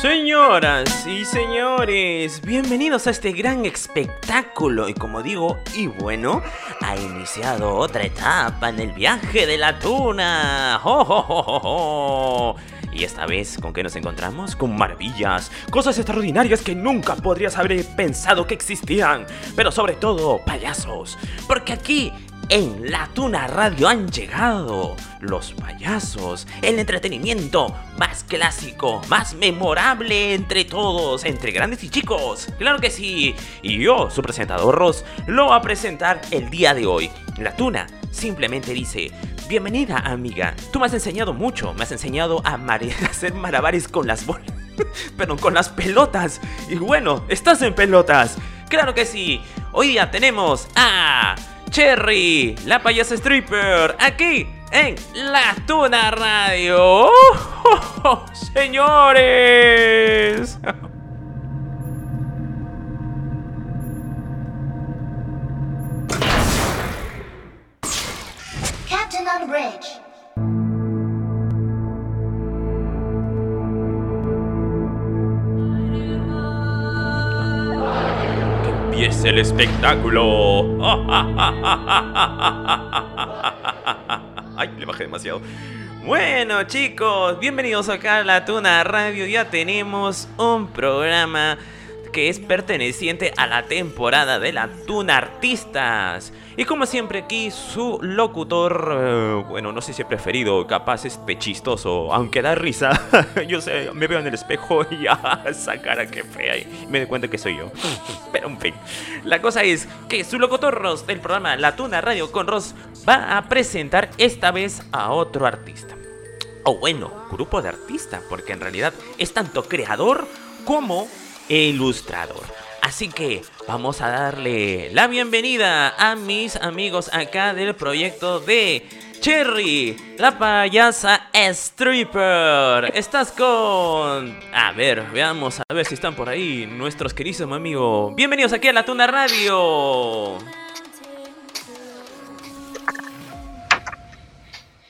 Señoras y señores, bienvenidos a este gran espectáculo. Y como digo, y bueno, ha iniciado otra etapa en el viaje de la tuna. Y esta vez, ¿con qué nos encontramos? Con maravillas, cosas extraordinarias que nunca podrías haber pensado que existían, pero sobre todo payasos, porque aquí en La Tuna Radio han llegado los payasos, el entretenimiento más clásico, más memorable entre todos, entre grandes y chicos. Claro que sí. Y yo, su presentador Ross, lo va a presentar el día de hoy. La Tuna simplemente dice, bienvenida amiga, tú me has enseñado mucho, me has enseñado a, hacer malabares con las bolas, perdón, con las pelotas. Y bueno, estás en pelotas. Claro que sí. Hoy día tenemos a... Cherry, la payasa stripper, aquí en La Tuna Radio. ¡Oh, señores Captain on bridge. Es el espectáculo. Ay, le bajé demasiado. Bueno chicos, bienvenidos acá a la Tuna Radio. Ya tenemos un programa que es perteneciente a la temporada de la Tuna Artistas. Y como siempre aquí su locutor, eh, bueno, no sé si he preferido, capaz es pechistoso, aunque da risa. yo sé, me veo en el espejo y ya, esa cara que fea y me doy cuenta que soy yo. Pero en fin, la cosa es que su locutor Ross del programa La Tuna Radio con Ross va a presentar esta vez a otro artista. O bueno, grupo de artistas, porque en realidad es tanto creador como ilustrador. Así que vamos a darle la bienvenida a mis amigos acá del proyecto de Cherry, la payasa stripper. Estás con... A ver, veamos a ver si están por ahí nuestros queridos amigos. Bienvenidos aquí a la Tuna Radio.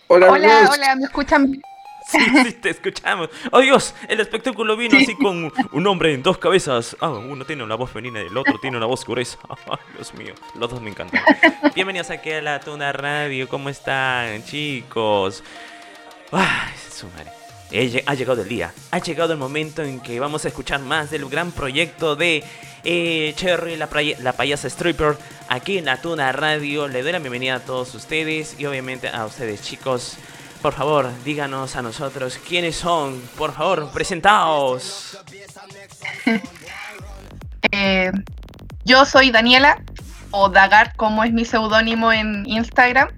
Hola, hola, hola, ¿me escuchan? Sí, sí, te escuchamos. Oh Dios, el espectáculo vino así con un hombre en dos cabezas. Ah, uno tiene una voz femenina y el otro tiene una voz gruesa. Ay, Dios mío, los dos me encantan. Bienvenidos aquí a la Tuna Radio. ¿Cómo están, chicos? Ay, su madre. Ha llegado el día, ha llegado el momento en que vamos a escuchar más del gran proyecto de eh, Cherry, la, la payasa stripper, aquí en la Tuna Radio. Le doy la bienvenida a todos ustedes y obviamente a ustedes chicos. Por favor, díganos a nosotros quiénes son. Por favor, presentaos. Eh, yo soy Daniela, o Dagar, como es mi seudónimo en Instagram.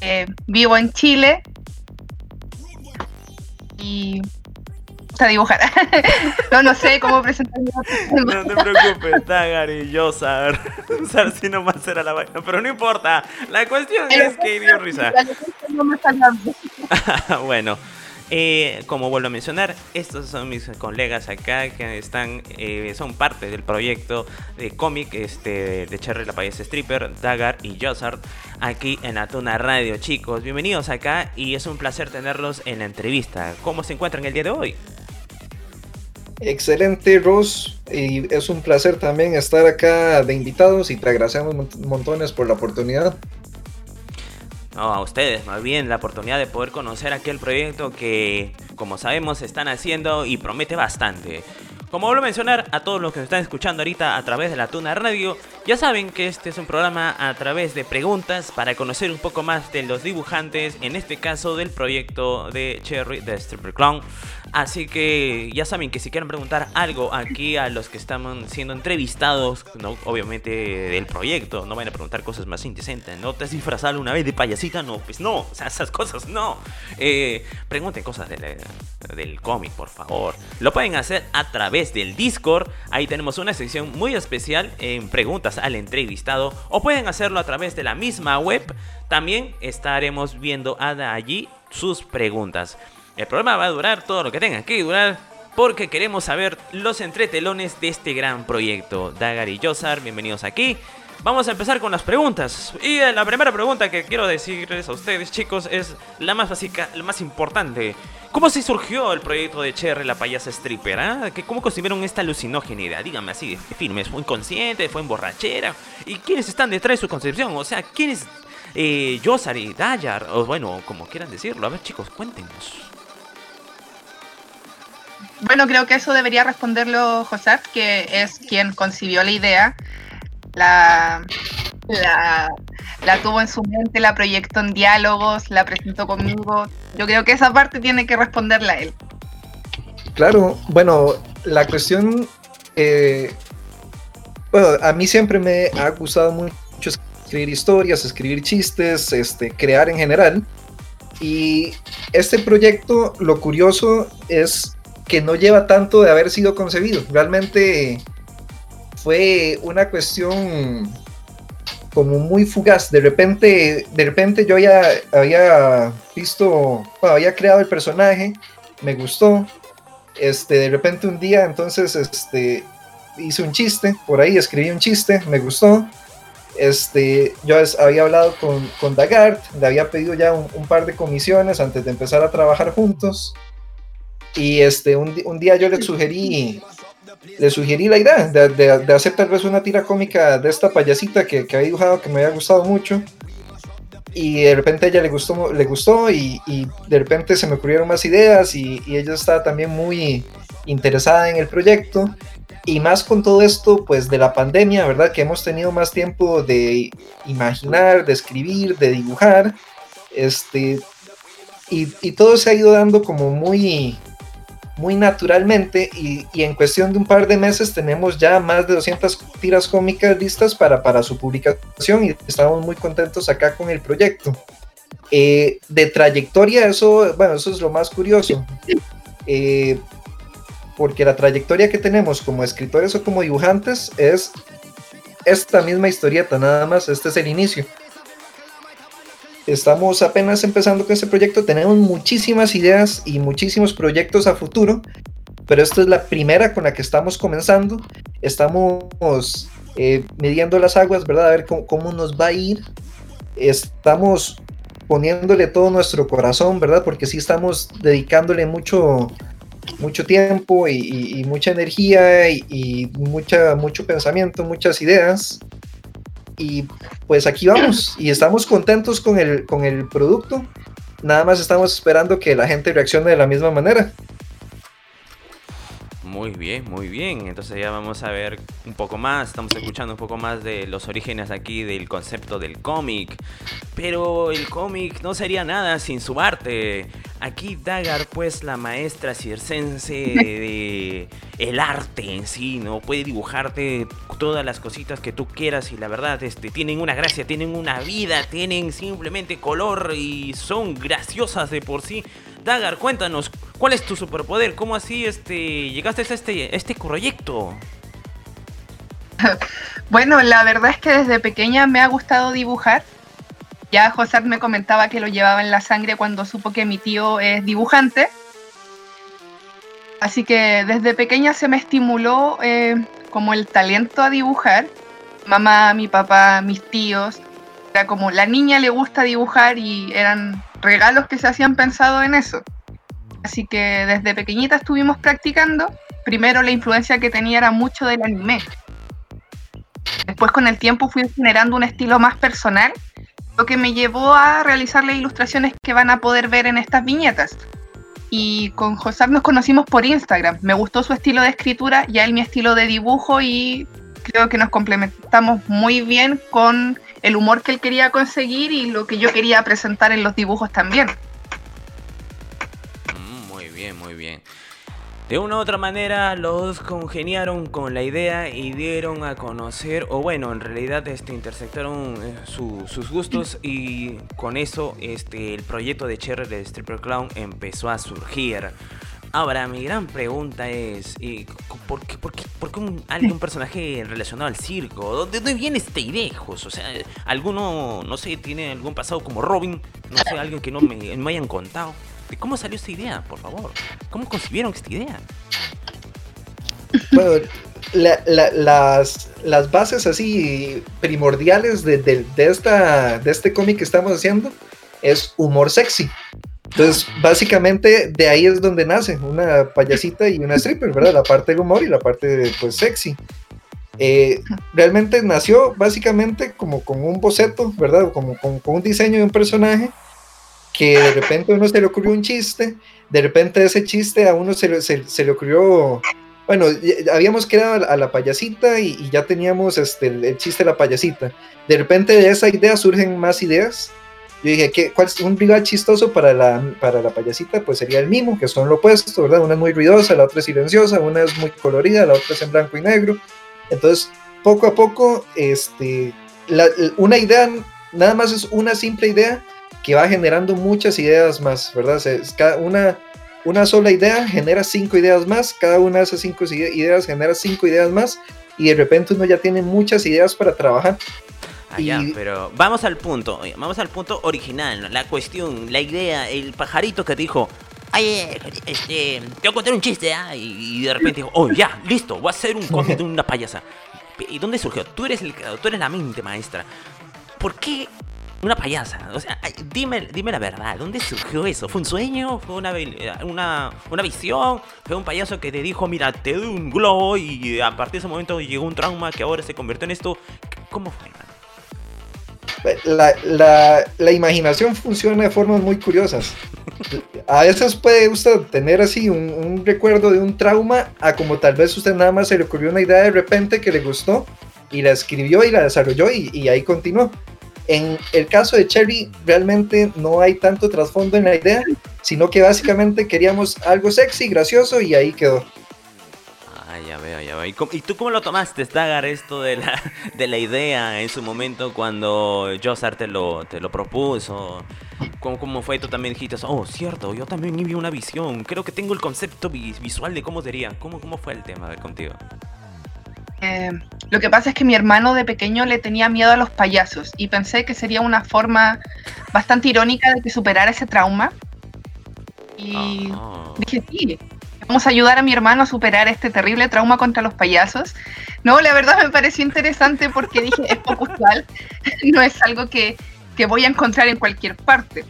Eh, vivo en Chile. Y a dibujar. no, no sé cómo presentarme. no te preocupes, Dagar y Yosar. si nomás era la vaina, pero no importa. La cuestión es que dio risa. bueno. Eh, como vuelvo a mencionar, estos son mis colegas acá que están, eh, son parte del proyecto de cómic este, de Cherry la País Stripper, Dagar y Josart aquí en Atuna Radio. Chicos, bienvenidos acá y es un placer tenerlos en la entrevista. ¿Cómo se encuentran el día de hoy? Excelente, Ross. Y es un placer también estar acá de invitados y te agradecemos montones por la oportunidad. No, a ustedes, más bien la oportunidad de poder conocer aquel proyecto que, como sabemos, están haciendo y promete bastante. Como vuelvo a mencionar a todos los que nos están escuchando ahorita a través de la Tuna Radio, ya saben que este es un programa a través de preguntas para conocer un poco más de los dibujantes, en este caso del proyecto de Cherry de Stripper Clown. Así que ya saben que si quieren preguntar algo aquí a los que están siendo entrevistados, no, obviamente del proyecto, no van a preguntar cosas más indecentes. ¿No te has disfrazado una vez de payasita? No, pues no, o sea, esas cosas no. Eh, pregunten cosas del cómic, por favor. Lo pueden hacer a través del Discord. Ahí tenemos una sección muy especial en preguntas al entrevistado. O pueden hacerlo a través de la misma web. También estaremos viendo allí sus preguntas. El programa va a durar todo lo que tenga que durar porque queremos saber los entretelones de este gran proyecto. Dagar y Yosar, bienvenidos aquí. vamos a empezar con las preguntas. Y eh, la primera pregunta que quiero decirles a ustedes, chicos, es la más básica, la más importante. ¿Cómo se surgió el proyecto de Cherry, la payasa stripper? Ah? ¿Cómo concibieron esta alucinógena Díganme así, firmes, ¿fue inconsciente? ¿Fue en borrachera? ¿Y quiénes están detrás de su concepción? O sea, ¿quiénes? Eh, Yosari, Dayar, o bueno, como quieran decirlo. A ver, chicos, cuéntenos. Bueno, creo que eso debería responderlo José, que es quien concibió la idea la, la, tuvo en su mente, la proyectó en diálogos, la presentó conmigo. Yo creo que esa parte tiene que responderla él. Claro, bueno, la cuestión, eh, bueno, a mí siempre me ha gustado mucho escribir historias, escribir chistes, este, crear en general. Y este proyecto, lo curioso es que no lleva tanto de haber sido concebido. Realmente fue una cuestión como muy fugaz. De repente, de repente yo ya había visto, había creado el personaje, me gustó. Este, de repente un día, entonces, este, hice un chiste, por ahí escribí un chiste, me gustó. Este, yo había hablado con, con Dagart, le había pedido ya un, par de comisiones antes de empezar a trabajar juntos. Y este, un, un día yo le sugerí le sugerí la idea de, hacer tal vez una tira cómica de esta payasita que, que había dibujado que me había gustado mucho y de repente a ella le gustó, le gustó y, de repente se me ocurrieron más ideas y, ella estaba también muy interesada en el proyecto y más con todo esto pues de la pandemia, ¿verdad? Que hemos tenido más tiempo de imaginar, de escribir, de dibujar, este, y, y todo se ha ido dando como muy, muy naturalmente y, en cuestión de un par de meses tenemos ya más de 200 tiras cómicas listas para, para su publicación y estamos muy contentos acá con el proyecto. Eh, de trayectoria, eso, bueno, eso es lo más curioso. Eh, porque la trayectoria que tenemos como escritores o como dibujantes es esta misma historieta, nada más, este es el inicio. Estamos apenas empezando con este proyecto, tenemos muchísimas ideas y muchísimos proyectos a futuro, pero esta es la primera con la que estamos comenzando. Estamos eh, midiendo las aguas, ¿verdad? A ver cómo, nos va a ir. Estamos poniéndole todo nuestro corazón, ¿verdad? Porque sí estamos dedicándole mucho, mucho tiempo y, mucha energía y, y, mucha, mucho pensamiento, muchas ideas y pues aquí vamos y estamos contentos con el, con el producto. Nada más estamos esperando que la gente reaccione de la misma manera. Muy bien, muy bien. Entonces ya vamos a ver un poco más, estamos escuchando un poco más de los orígenes aquí del concepto del cómic. Pero el cómic no sería nada sin su arte. Aquí Dagar, pues la maestra circense de el arte en sí, ¿no? Puede dibujarte todas las cositas que tú quieras y la verdad, este, tienen una gracia, tienen una vida, tienen simplemente color y son graciosas de por sí. Dagar, cuéntanos, ¿cuál es tu superpoder? ¿Cómo así este, llegaste a este, este proyecto? Bueno, la verdad es que desde pequeña me ha gustado dibujar. Ya José me comentaba que lo llevaba en la sangre cuando supo que mi tío es dibujante. Así que desde pequeña se me estimuló eh, como el talento a dibujar. Mamá, mi papá, mis tíos. Era como la niña le gusta dibujar y eran regalos que se hacían pensado en eso. Así que desde pequeñita estuvimos practicando. Primero la influencia que tenía era mucho del anime. Después con el tiempo fui generando un estilo más personal, lo que me llevó a realizar las ilustraciones que van a poder ver en estas viñetas. Y con José nos conocimos por Instagram. Me gustó su estilo de escritura y a él mi estilo de dibujo y creo que nos complementamos muy bien con el humor que él quería conseguir y lo que yo quería presentar en los dibujos también. Mm, muy bien, muy bien. De una u otra manera los congeniaron con la idea y dieron a conocer, o bueno, en realidad este, intersectaron eh, sus gustos y con eso este, el proyecto de Cherry de Stripper Clown empezó a surgir. Ahora, mi gran pregunta es, ¿por qué, por qué, por qué un, algún personaje relacionado al circo? ¿De dónde viene este idea, O sea, ¿alguno, no sé, tiene algún pasado como Robin? No sé, alguien que no me, me hayan contado. ¿De cómo salió esta idea, por favor? ¿Cómo concibieron esta idea? Bueno, las, las bases así primordiales de, de, esta, de este cómic que estamos haciendo es humor sexy. Entonces, básicamente de ahí es donde nace una payasita y una stripper, ¿verdad? La parte del humor y la parte pues sexy. Eh, realmente nació básicamente como con un boceto, ¿verdad? Como con, un diseño de un personaje que de repente a uno se le ocurrió un chiste, de repente ese chiste a uno se le, se, le ocurrió, bueno, habíamos creado a la payasita y, ya teníamos este, el, chiste de la payasita. De repente de esa idea surgen más ideas. Yo dije, ¿qué, ¿cuál es un rival chistoso para la, para la payasita? Pues sería el mimo, que son lo opuesto, ¿verdad? Una es muy ruidosa, la otra es silenciosa, una es muy colorida, la otra es en blanco y negro. Entonces, poco a poco, este, una idea, nada más es una simple idea que va generando muchas ideas más, ¿verdad? cada una, una sola idea genera cinco ideas más, cada una de esas cinco ideas genera cinco ideas más, y de repente uno ya tiene muchas ideas para trabajar. Ah, ya, pero vamos al punto, vamos al punto original, la cuestión, la idea, el pajarito que dijo, ay, este, te voy a contar un chiste, ¿ah? y, de repente digo, oh, ya, listo, voy a hacer un cómic de una payasa. ¿Y dónde surgió? Tú eres, el, tú eres la mente maestra. ¿Por qué una payasa? O sea, dime, dime la verdad, ¿dónde surgió eso? ¿Fue un sueño? ¿Fue una, una, una visión? ¿Fue un payaso que te dijo, mira, te doy un globo y a partir de ese momento llegó un trauma que ahora se convirtió en esto? ¿Cómo fue? La, la, imaginación funciona de formas muy curiosas a veces puede usted tener así un, recuerdo de un trauma, a como tal vez usted nada más se le ocurrió una idea de repente que le gustó y la escribió y la desarrolló y, ahí continuó. En el caso de Cherry, realmente no hay tanto trasfondo en la idea, sino que básicamente queríamos algo sexy, gracioso y ahí quedó. Ya veo, ya veo. ¿Y, tú cómo lo tomaste, Stagar, esto de la, de la idea en su momento cuando Josar te lo, te lo propuso? ¿Cómo, ¿Cómo, fue? Tú también dijiste, oh, cierto, yo también vi una visión. Creo que tengo el concepto visual de cómo sería. ¿Cómo, cómo fue el tema contigo? Eh, lo que pasa es que mi hermano de pequeño le tenía miedo a los payasos y pensé que sería una forma bastante irónica de que superara ese trauma. Y ah. dije, sí, vamos a ayudar a mi hermano a superar este terrible trauma contra los payasos. No, la verdad me pareció interesante porque dije, es usual, no es algo que que voy a encontrar en cualquier parte.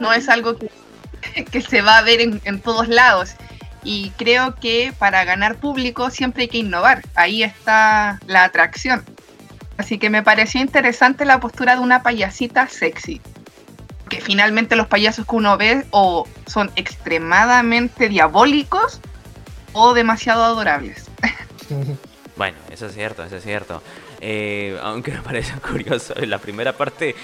No es algo que, que se va a ver en, en, todos lados. Y creo que para ganar público siempre hay que innovar. Ahí está la atracción. Así que me pareció interesante la postura de una payasita sexy. Que finalmente los payasos que uno ve o son extremadamente diabólicos o demasiado adorables. Bueno, eso es cierto, eso es cierto. Eh, aunque me parece curioso, la primera parte,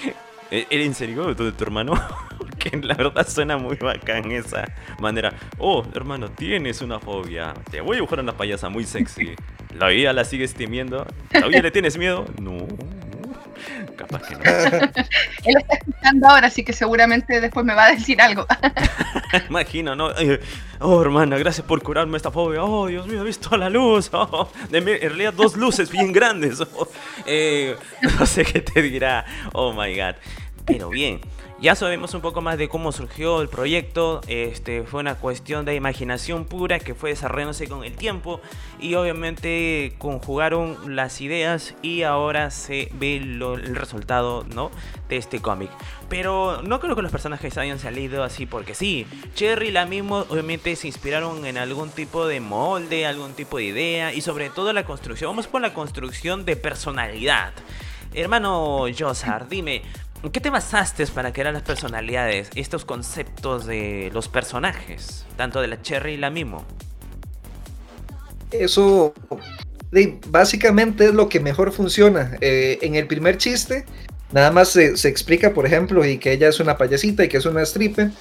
¿era ¿e-, en serio tu, tu hermano? que la verdad suena muy bacán esa manera. Oh, hermano, tienes una fobia. Te voy a dibujar una payasa muy sexy. ¿La vida la sigues temiendo? ¿Todavía le tienes miedo? No, Capaz que no. Él está escuchando ahora, así que seguramente después me va a decir algo. Imagino, ¿no? Oh, hermana, gracias por curarme esta fobia. Oh, Dios mío, he visto la luz. Oh, en realidad, dos luces bien grandes. Oh, eh, no sé qué te dirá. Oh my god. Pero bien, ya sabemos un poco más de cómo surgió el proyecto. Este fue una cuestión de imaginación pura que fue desarrollándose con el tiempo y obviamente conjugaron las ideas y ahora se ve el resultado, ¿no? De este cómic. Pero no creo que los personajes hayan salido así porque sí. Cherry y la misma obviamente se inspiraron en algún tipo de molde, algún tipo de idea y sobre todo la construcción. Vamos por la construcción de personalidad. Hermano Josar, dime, ¿En qué te basaste para crear las personalidades, estos conceptos de los personajes, tanto de la Cherry y la Mimo? Eso básicamente es lo que mejor funciona. Eh, en el primer chiste, nada más se, explica, por ejemplo, y que ella es una payasita y que es una stripper,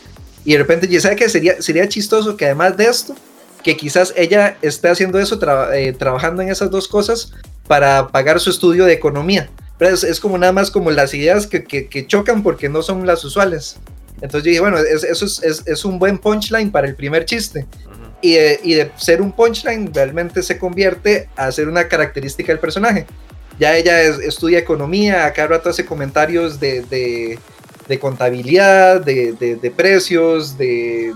y de repente ya sabe que sería, sería chistoso que además de esto, que quizás ella esté haciendo eso, eh, trabajando en esas dos cosas para pagar su estudio de economía es, como nada más como las ideas que, que, chocan porque no son las usuales. Entonces yo dije, bueno, eso es, es, un buen punchline para el primer chiste. y, de, y, de, ser un punchline realmente se convierte a ser una característica del personaje. Ya ella estudia economía, acá rato hace comentarios de, de, de contabilidad, de, precios, de,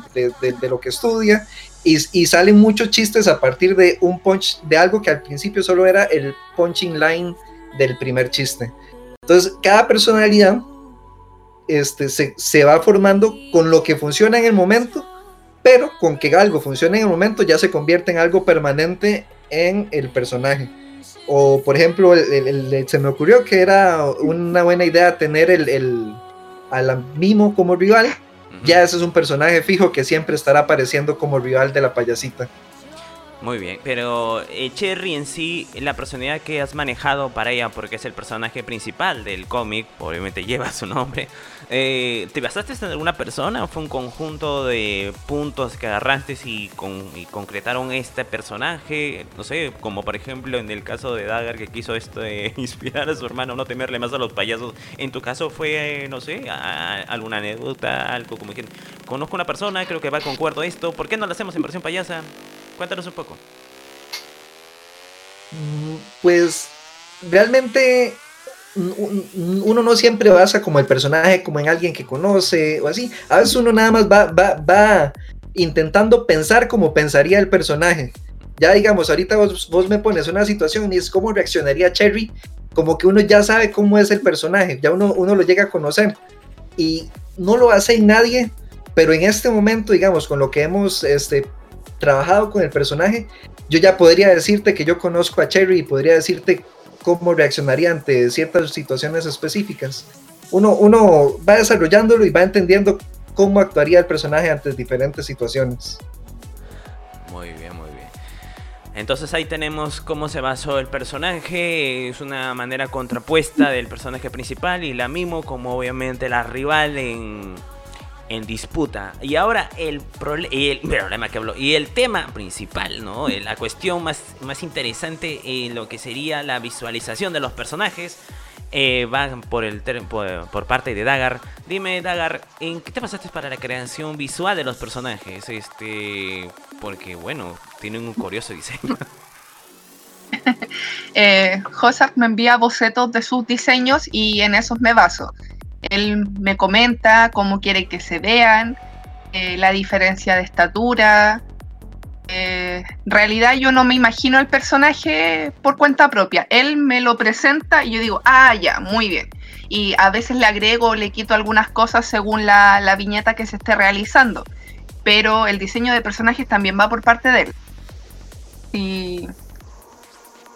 lo que estudia. Y, y, salen muchos chistes a partir de un punch, de algo que al principio solo era el punching line del primer chiste. Entonces, cada personalidad este, se, se va formando con lo que funciona en el momento, pero con que algo funcione en el momento ya se convierte en algo permanente en el personaje. O, por ejemplo, se me ocurrió que era una buena idea tener el, el al mimo como rival. Ya ese es un personaje fijo que siempre estará apareciendo como rival de la payasita. Muy bien, pero eh, Cherry en sí, la personalidad que has manejado para ella, porque es el personaje principal del cómic, obviamente lleva su nombre, eh, ¿te basaste en alguna persona fue un conjunto de puntos que agarraste y, concretaron este personaje? No sé, como por ejemplo en el caso de Dagger que quiso esto de inspirar a su hermano, no temerle más a los payasos. En tu caso fue, no sé, alguna anécdota, algo como que conozco una persona, creo que va concuerdo esto, ¿por qué no lo hacemos en versión payasa? Cuéntanos un poco. Mm, pues realmente uno no siempre basa como el personaje, como en alguien que conoce o así. A veces uno nada más va, va, va intentando pensar como pensaría el personaje. Ya digamos, ahorita vos, vos me pones una situación y es cómo reaccionaría Cherry, como que uno ya sabe cómo es el personaje, ya uno, uno lo llega a conocer. Y no lo hace nadie, pero en este momento, digamos, con lo que hemos este, trabajado con el personaje, yo ya podría decirte que yo conozco a Cherry y podría decirte cómo reaccionaría ante ciertas situaciones específicas. Uno, uno va desarrollándolo y va entendiendo cómo actuaría el personaje ante diferentes situaciones. Muy bien, muy bien. Entonces ahí tenemos cómo se basó el personaje, es una manera contrapuesta del personaje principal y la Mimo como obviamente la rival en en disputa. Y ahora el, el problema que hablo, y el tema principal, ¿no? La cuestión más, más interesante en lo que sería la visualización de los personajes. Eh, va por, el por, por, parte de Dagar. Dime, Dagar, ¿en qué te pasaste para la creación visual de los personajes? Este, porque bueno, tienen un curioso diseño. eh, me envía bocetos de sus diseños y en esos me baso. Él me comenta cómo quiere que se vean, eh, la diferencia de estatura. Eh, en realidad yo no me imagino el personaje por cuenta propia. Él me lo presenta y yo digo, ah, ya, muy bien. Y a veces le agrego o le quito algunas cosas según la, la viñeta que se esté realizando. Pero el diseño de personajes también va por parte de él. Y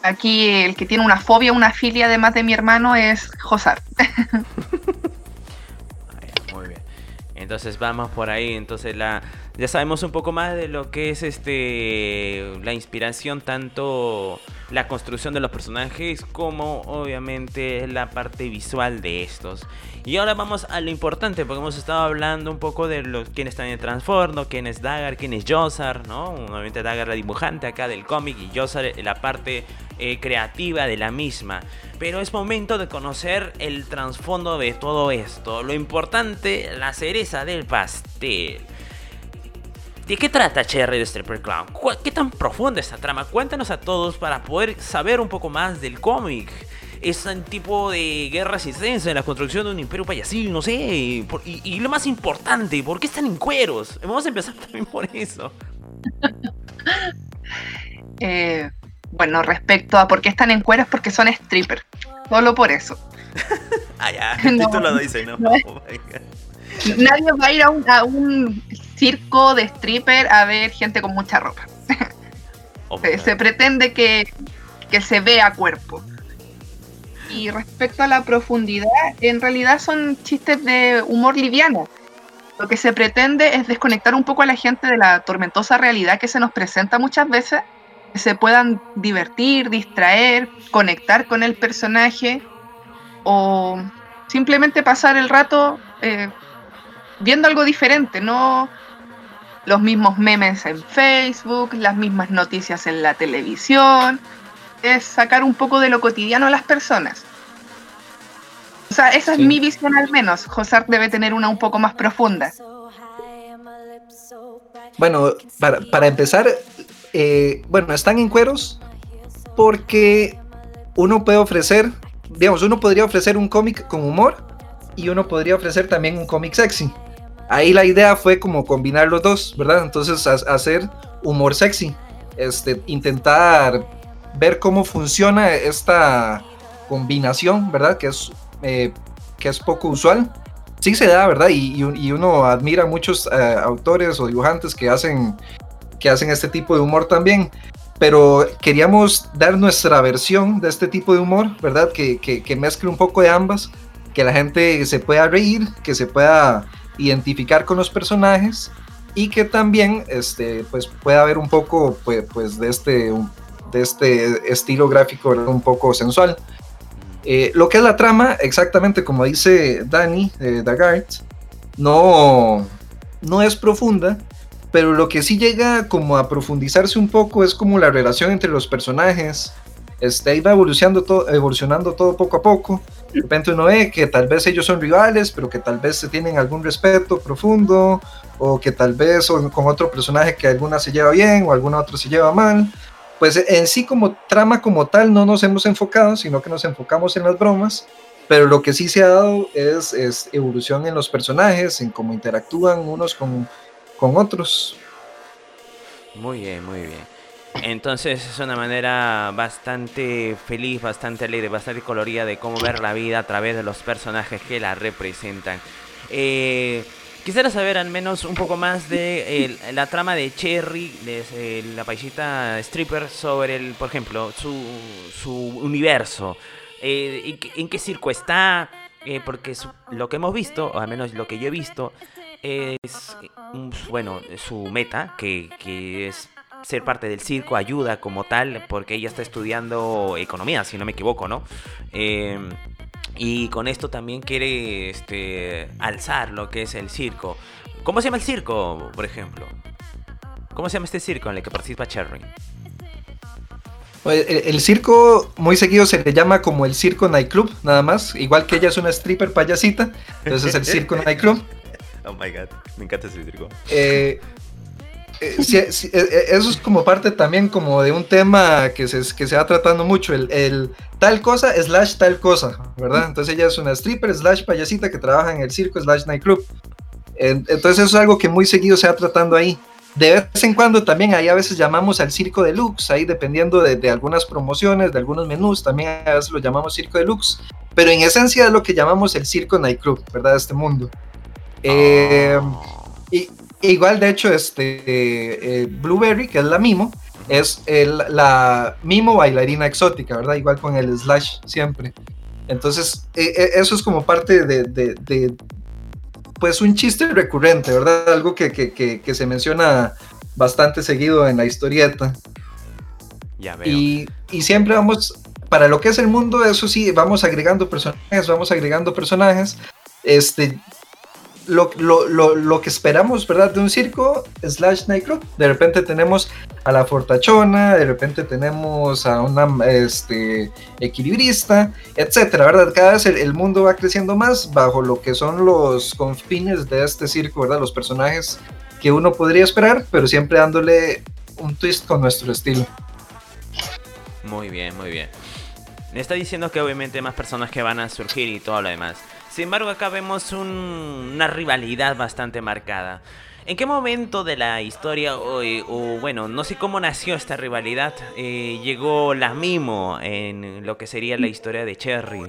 aquí el que tiene una fobia, una filia además de mi hermano es Josar. Entonces vamos por ahí. Entonces la ya sabemos un poco más de lo que es este la inspiración tanto la construcción de los personajes como obviamente la parte visual de estos. Y ahora vamos a lo importante, porque hemos estado hablando un poco de los, quién está en el transformo, quién es Dagger, quién es Josar, ¿no? Obviamente Dagger la dibujante acá del cómic y Josar la parte eh, creativa de la misma. Pero es momento de conocer el trasfondo de todo esto. Lo importante, la cereza del pastel. ¿De qué trata Cherry de Stripper Clown? ¿Qué tan profunda es esta trama? Cuéntanos a todos para poder saber un poco más del cómic. Es un tipo de guerra resistencia en la construcción de un imperio payasil, no sé. y, lo más importante, ¿por qué están en cueros? Vamos a empezar también por eso. eh, bueno, respecto a por qué están en cueros, porque son strippers. Solo por eso. ah, ya, el título lo dice, ¿no? Oh Nadie va a ir a un circo de stripper a ver gente con mucha ropa. se, pretende que, se vea cuerpo. Y respecto a la profundidad, en realidad son chistes de humor liviano. Lo que se pretende es desconectar un poco a la gente de la tormentosa realidad que se nos presenta muchas veces, que se puedan divertir, distraer, conectar con el personaje o simplemente pasar el rato eh, viendo algo diferente, no los mismos memes en Facebook, las mismas noticias en la televisión, es sacar un poco de lo cotidiano a las personas. O sea, esa es mi visión al menos. Josart debe tener una un poco más profunda. Bueno, para, empezar, eh, bueno, están en cueros porque uno puede ofrecer, digamos, uno podría ofrecer un cómic con humor y uno podría ofrecer también un cómic sexy ahí la idea fue como combinar los dos, ¿verdad? Entonces hacer humor sexy. Este, intentar ver cómo funciona esta combinación, ¿verdad? Que es, eh, que es poco usual. Sí se da, ¿verdad? Y, uno admira a muchos eh, autores o dibujantes que hacen, que hacen este tipo de humor también. Pero queríamos dar nuestra versión de este tipo de humor, ¿verdad? Que, que, que mezcle un poco de ambas, que la gente se pueda reír, que se pueda identificar con los personajes y que también este, pues, pueda haber un poco pues, pues de, este, de este estilo gráfico un poco sensual. Eh, lo que es la trama, exactamente como dice Danny eh, Dagart, no, no es profunda, pero lo que sí llega como a profundizarse un poco es como la relación entre los personajes. Este, va evolucionando todo, evolucionando todo poco a poco. De repente uno ve que tal vez ellos son rivales, pero que tal vez se tienen algún respeto profundo, o que tal vez con otro personaje que alguna se lleva bien o alguna otra se lleva mal. Pues en sí como trama como tal no nos hemos enfocado, sino que nos enfocamos en las bromas, pero lo que sí se ha dado es, es evolución en los personajes, en cómo interactúan unos con, con otros. Muy bien, muy bien. Entonces es una manera bastante feliz, bastante alegre, bastante colorida de cómo ver la vida a través de los personajes que la representan. Eh, quisiera saber al menos un poco más de la trama de Cherry, de, la paisita stripper, sobre, el, por ejemplo, su, su universo. Eh, ¿en, qué, circo está? Eh, porque lo que hemos visto, o al menos lo que yo he visto, es, bueno, su meta, que, que es ser parte del circo ayuda como tal, porque ella está estudiando economía, si no me equivoco, ¿no? Em, y con esto también quiere este, alzar lo que es el circo. ¿Cómo se llama el circo, por ejemplo? ¿Cómo se llama este circo en el que participa Cherry? El, circo muy seguido se le llama como el circo nightclub, nada más. Igual que ella es una stripper payasita, entonces es el circo nightclub. Oh my god, me encanta ese circo. Eh, eh, eh, eh, eso es como parte también como de un tema que se, que se va tratando mucho, el, tal cosa slash tal cosa, ¿verdad? Entonces ella es una stripper slash payasita que trabaja en el circo slash nightclub. Entonces eso es algo que muy seguido se va tratando ahí. De vez en cuando también ahí a veces llamamos al circo deluxe, ahí dependiendo de, algunas promociones, de algunos menús, también a veces lo llamamos circo deluxe, pero en esencia es lo que llamamos el circo nightclub, ¿verdad? Este mundo. Oh. y, Igual, de hecho, este eh, Blueberry, que es la Mimo, es la Mimo bailarina exótica, ¿verdad? Igual con el slash siempre. Entonces, e, e, eso es como parte de, pues, un chiste recurrente, ¿verdad? Algo que, que, se menciona bastante seguido en la historieta. Ya veo. Y, y siempre vamos, para lo que es el mundo, eso sí, vamos agregando personajes, vamos agregando personajes. Este, lo, lo, lo, que esperamos, ¿verdad? De un circo slash nightclub. De repente tenemos a la fortachona, de repente tenemos a una este, equilibrista, etcétera, ¿verdad? Cada vez el, mundo va creciendo más bajo lo que son los confines de este circo, ¿verdad? Los personajes que uno podría esperar, pero siempre dándole un twist con nuestro estilo. Muy bien, muy bien. Me está diciendo que obviamente más personas que van a surgir y todo lo demás. Sin embargo, acá vemos una rivalidad bastante marcada. ¿En qué momento de la historia, o, bueno, no sé cómo nació esta rivalidad, eh, llegó la Mimo en lo que sería la historia de Cherry?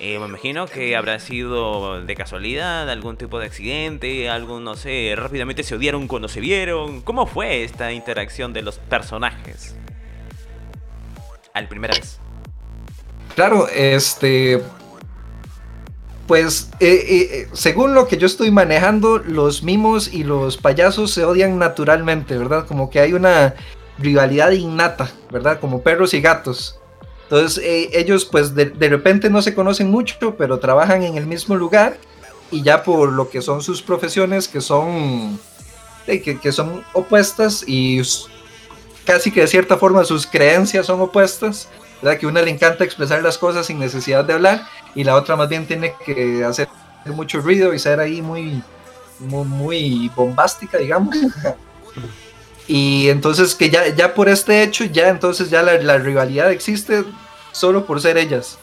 Eh, me imagino que habrá sido de casualidad, algún tipo de accidente, algún, no sé, rápidamente se odiaron cuando se vieron. ¿Cómo fue esta interacción de los personajes? Al primera vez. Claro, este, pues eh, eh, según lo que yo estoy manejando, los mimos y los payasos se odian naturalmente, ¿verdad? Como que hay una rivalidad innata, ¿verdad? Como perros y gatos. Entonces eh, ellos pues de, repente no se conocen mucho, pero trabajan en el mismo lugar y ya por lo que son sus profesiones, que son, que, que son opuestas y casi que de cierta forma sus creencias son opuestas, ¿verdad? Que una le encanta expresar las cosas sin necesidad de hablar y la otra más bien tiene que hacer mucho ruido y ser ahí muy, muy, bombástica, digamos. y entonces que ya, ya por este hecho, ya entonces ya la, rivalidad existe solo por ser ellas.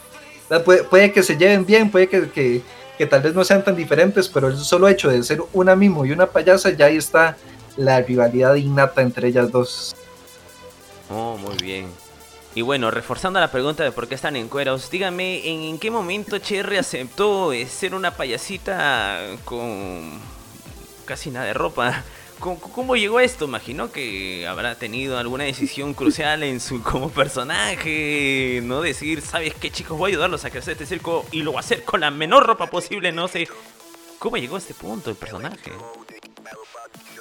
Puede, que se lleven bien, puede que, que, tal vez no sean tan diferentes, pero el solo hecho de ser una mimo y una payasa ya ahí está la rivalidad innata entre ellas dos. Oh, muy bien. Y bueno, reforzando la pregunta de por qué están en cueros, dígame, ¿en, qué momento Cherry aceptó eh, ser una payasita con casi nada de ropa? ¿Cómo, llegó a esto? Imagino que habrá tenido alguna decisión crucial en su como personaje, no decir, ¿sabes qué chicos? Voy a ayudarlos a crecer este circo y lo voy a hacer con la menor ropa posible, no sé. ¿Cómo llegó a este punto el personaje?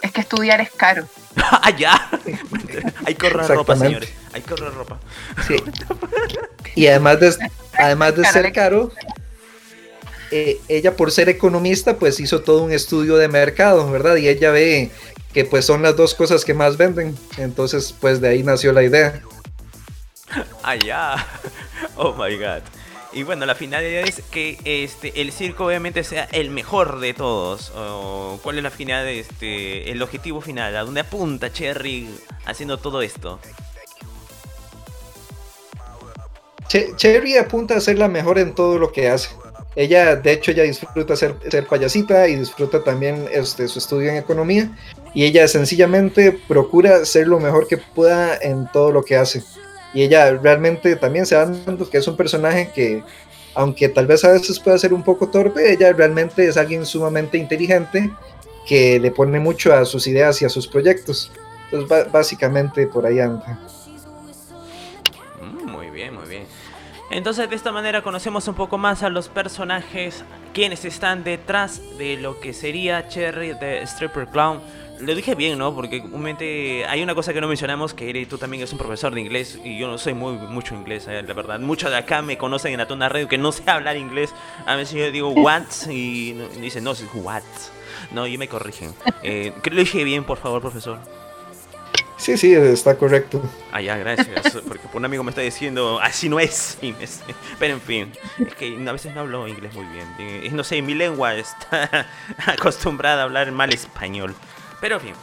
Es que estudiar es caro. ah, ya. Hay que ahorrar ropa, señores. Hay que ahorrar ropa. Sí. Y además de, además de ser caro, eh, ella por ser economista, pues hizo todo un estudio de mercado, ¿verdad? Y ella ve que pues son las dos cosas que más venden. Entonces, pues de ahí nació la idea. Ah, ya. Oh my god. Y bueno, la finalidad es que este el circo obviamente sea el mejor de todos. ¿Cuál es la finalidad, este, el objetivo final? ¿A dónde apunta Cherry haciendo todo esto? Cherry apunta a ser la mejor en todo lo que hace. Ella, de hecho, ella disfruta ser, ser payasita y disfruta también este, su estudio en economía. Y ella sencillamente procura ser lo mejor que pueda en todo lo que hace y ella realmente también se va dando que es un personaje que, aunque tal vez a veces pueda ser un poco torpe, ella realmente es alguien sumamente inteligente que le pone mucho a sus ideas y a sus proyectos. Entonces, básicamente por ahí anda. Mm, muy bien, muy bien. Entonces de esta manera conocemos un poco más a los personajes, quienes están detrás de lo que sería Cherry de Stripper Clown lo dije bien, ¿no? Porque momento hay una cosa que no mencionamos, que tú también eres un profesor de inglés y yo no sé muy mucho inglés, eh, la verdad. Muchos de acá me conocen en la tona radio que no sé hablar inglés. A veces yo digo what y dicen no, es what. No, y me corrigen. Eh, lo dije bien, por favor, profesor. Sí, sí, está correcto. Ah, ya, gracias. Porque un amigo me está diciendo, así no es. Pero en fin, es que a veces no hablo inglés muy bien. Eh, no sé, mi lengua está acostumbrada a hablar mal español. Pero en fin.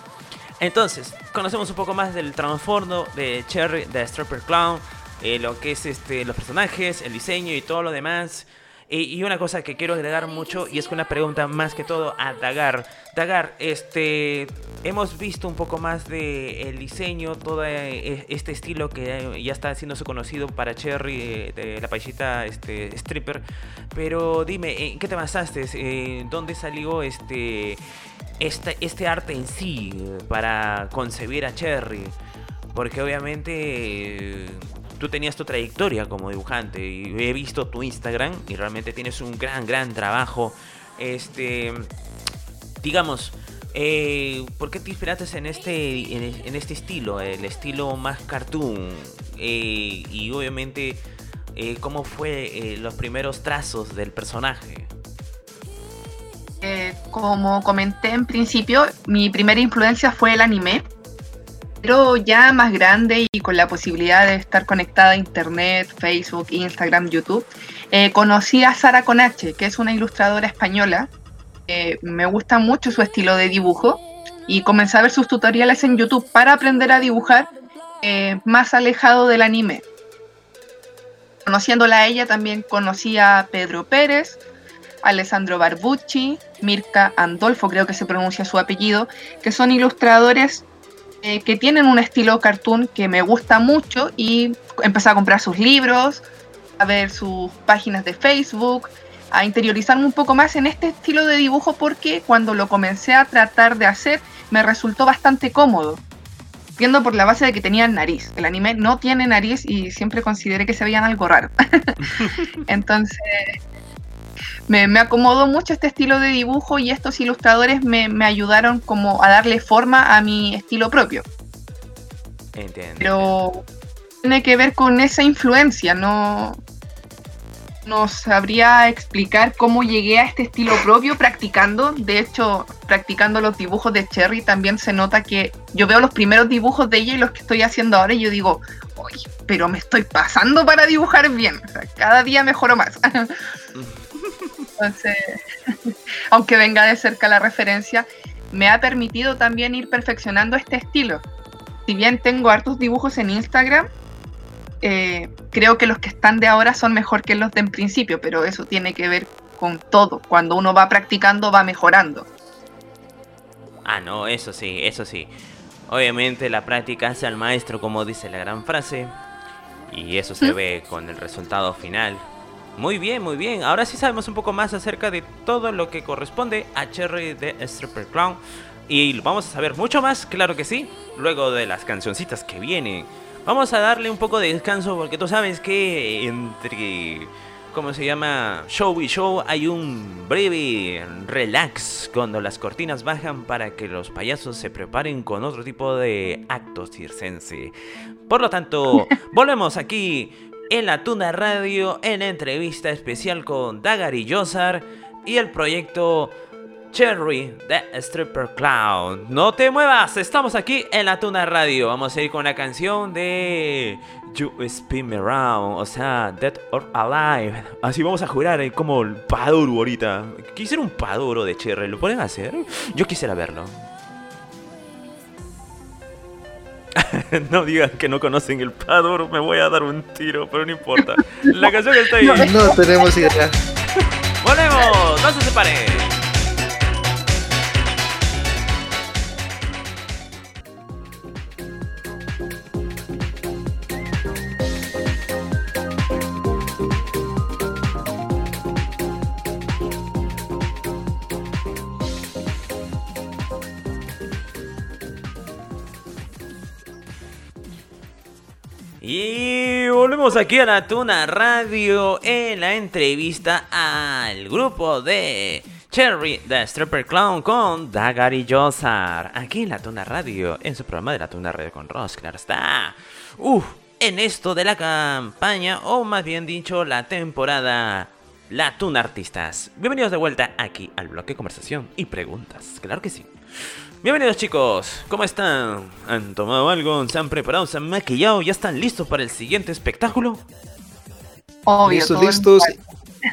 Entonces, conocemos un poco más del trasfondo de Cherry, de Stripper Clown, eh, lo que es este, los personajes, el diseño y todo lo demás. Y, una cosa que quiero agregar mucho, y es una pregunta más que todo a Dagar. Dagar, este, hemos visto un poco más de el diseño, todo eh, este estilo que ya está haciéndose conocido para Cherry, eh, de la paisita este, stripper. Pero dime, ¿en qué te basaste? ¿Dónde salió este, este, arte en sí para concebir a Cherry? Porque obviamente tú tenías tu trayectoria como dibujante y he visto tu Instagram y realmente tienes un gran, gran trabajo. Este, digamos, eh, ¿por qué te inspiraste en este, en, este estilo, el estilo más cartoon? Eh, y obviamente, eh, ¿cómo fue los primeros trazos del personaje? Como comenté en principio, mi primera influencia fue el anime pero ya más grande y con la posibilidad de estar conectada a Internet, Facebook, Instagram, YouTube, eh, conocí a Sara Conache, que es una ilustradora española. me gusta mucho su estilo de dibujo y comencé a ver sus tutoriales en YouTube para aprender a dibujar eh, más alejado del anime. Conociéndola a ella también conocí a Pedro Pérez, Alessandro Barbucci, Mirka Andolfo, creo que se pronuncia su apellido, que son ilustradores eh, que tienen un estilo cartoon que me gusta mucho y empecé a comprar sus libros, a ver sus páginas de Facebook, a interiorizarme un poco más en este estilo de dibujo porque cuando lo comencé a tratar de hacer me resultó bastante cómodo. Viendo por la base de que tenía nariz. El anime no tiene nariz y siempre consideré que se veían algo raro. Entonces, me, me, acomodó mucho este estilo de dibujo y estos ilustradores me, ayudaron como a darle forma a mi estilo propio. Entiendo. Pero tiene que ver con esa influencia, no, no sabría explicar cómo llegué a este estilo propio practicando. De hecho, practicando los dibujos de Cherry también se nota que yo veo los primeros dibujos de ella y los que estoy haciendo ahora y yo digo, uy, pero me estoy pasando para dibujar bien. cada día mejoro más. Entonces, aunque venga de cerca la referencia, me ha permitido también ir perfeccionando este estilo. Si bien tengo hartos dibujos en Instagram, eh, creo que los que están de ahora son mejor que los de en principio, pero eso tiene que ver con todo. Cuando uno va practicando, va mejorando. Ah, no, eso sí, eso sí. Obviamente la práctica hace al maestro, como dice la gran frase. Y eso se ve con el resultado final. Muy bien, muy bien. Ahora sí sabemos un poco más acerca de todo lo que corresponde a Cherry de Stripper Clown. Y vamos a saber mucho más, claro que sí, luego de las cancioncitas que vienen. Vamos a darle un poco de descanso porque tú sabes que entre ¿cómo se llama? Show y show, hay un breve relax cuando las cortinas bajan para que los payasos se preparen con otro tipo de actos circense. Por lo tanto, volvemos aquí en la Tuna Radio en entrevista especial con Dagar y Yosar y el proyecto Cherry The Stripper Clown. No te muevas, estamos aquí en la Tuna Radio. Vamos a ir con la canción de You Spin Me Around, o sea, Dead or Alive. Así vamos a jurar eh, como el Paduro ahorita. Quisiera un Paduro de Cherry, ¿lo pueden hacer? Yo quisiera verlo. no digan que no conocen el Paduro, me voy a dar un tiro, pero no importa. La canción está ahí. No, tenemos idea. Volvemos, no se separen. Volvemos aquí a la Tuna Radio en la entrevista al grupo de Cherry the Stripper Clown con Dagari Yosar. Aquí en la Tuna Radio, en su programa de la Tuna Radio con Ross, claro está. Uf, en esto de la campaña, o más bien dicho, la temporada La Tuna Artistas. Bienvenidos de vuelta aquí al bloque conversación y preguntas, claro que sí. Bienvenidos chicos, ¿cómo están? ¿Han tomado algo? ¿Se han preparado? ¿Se han maquillado? ¿Ya están listos para el siguiente espectáculo? Obvio, Listos, listos.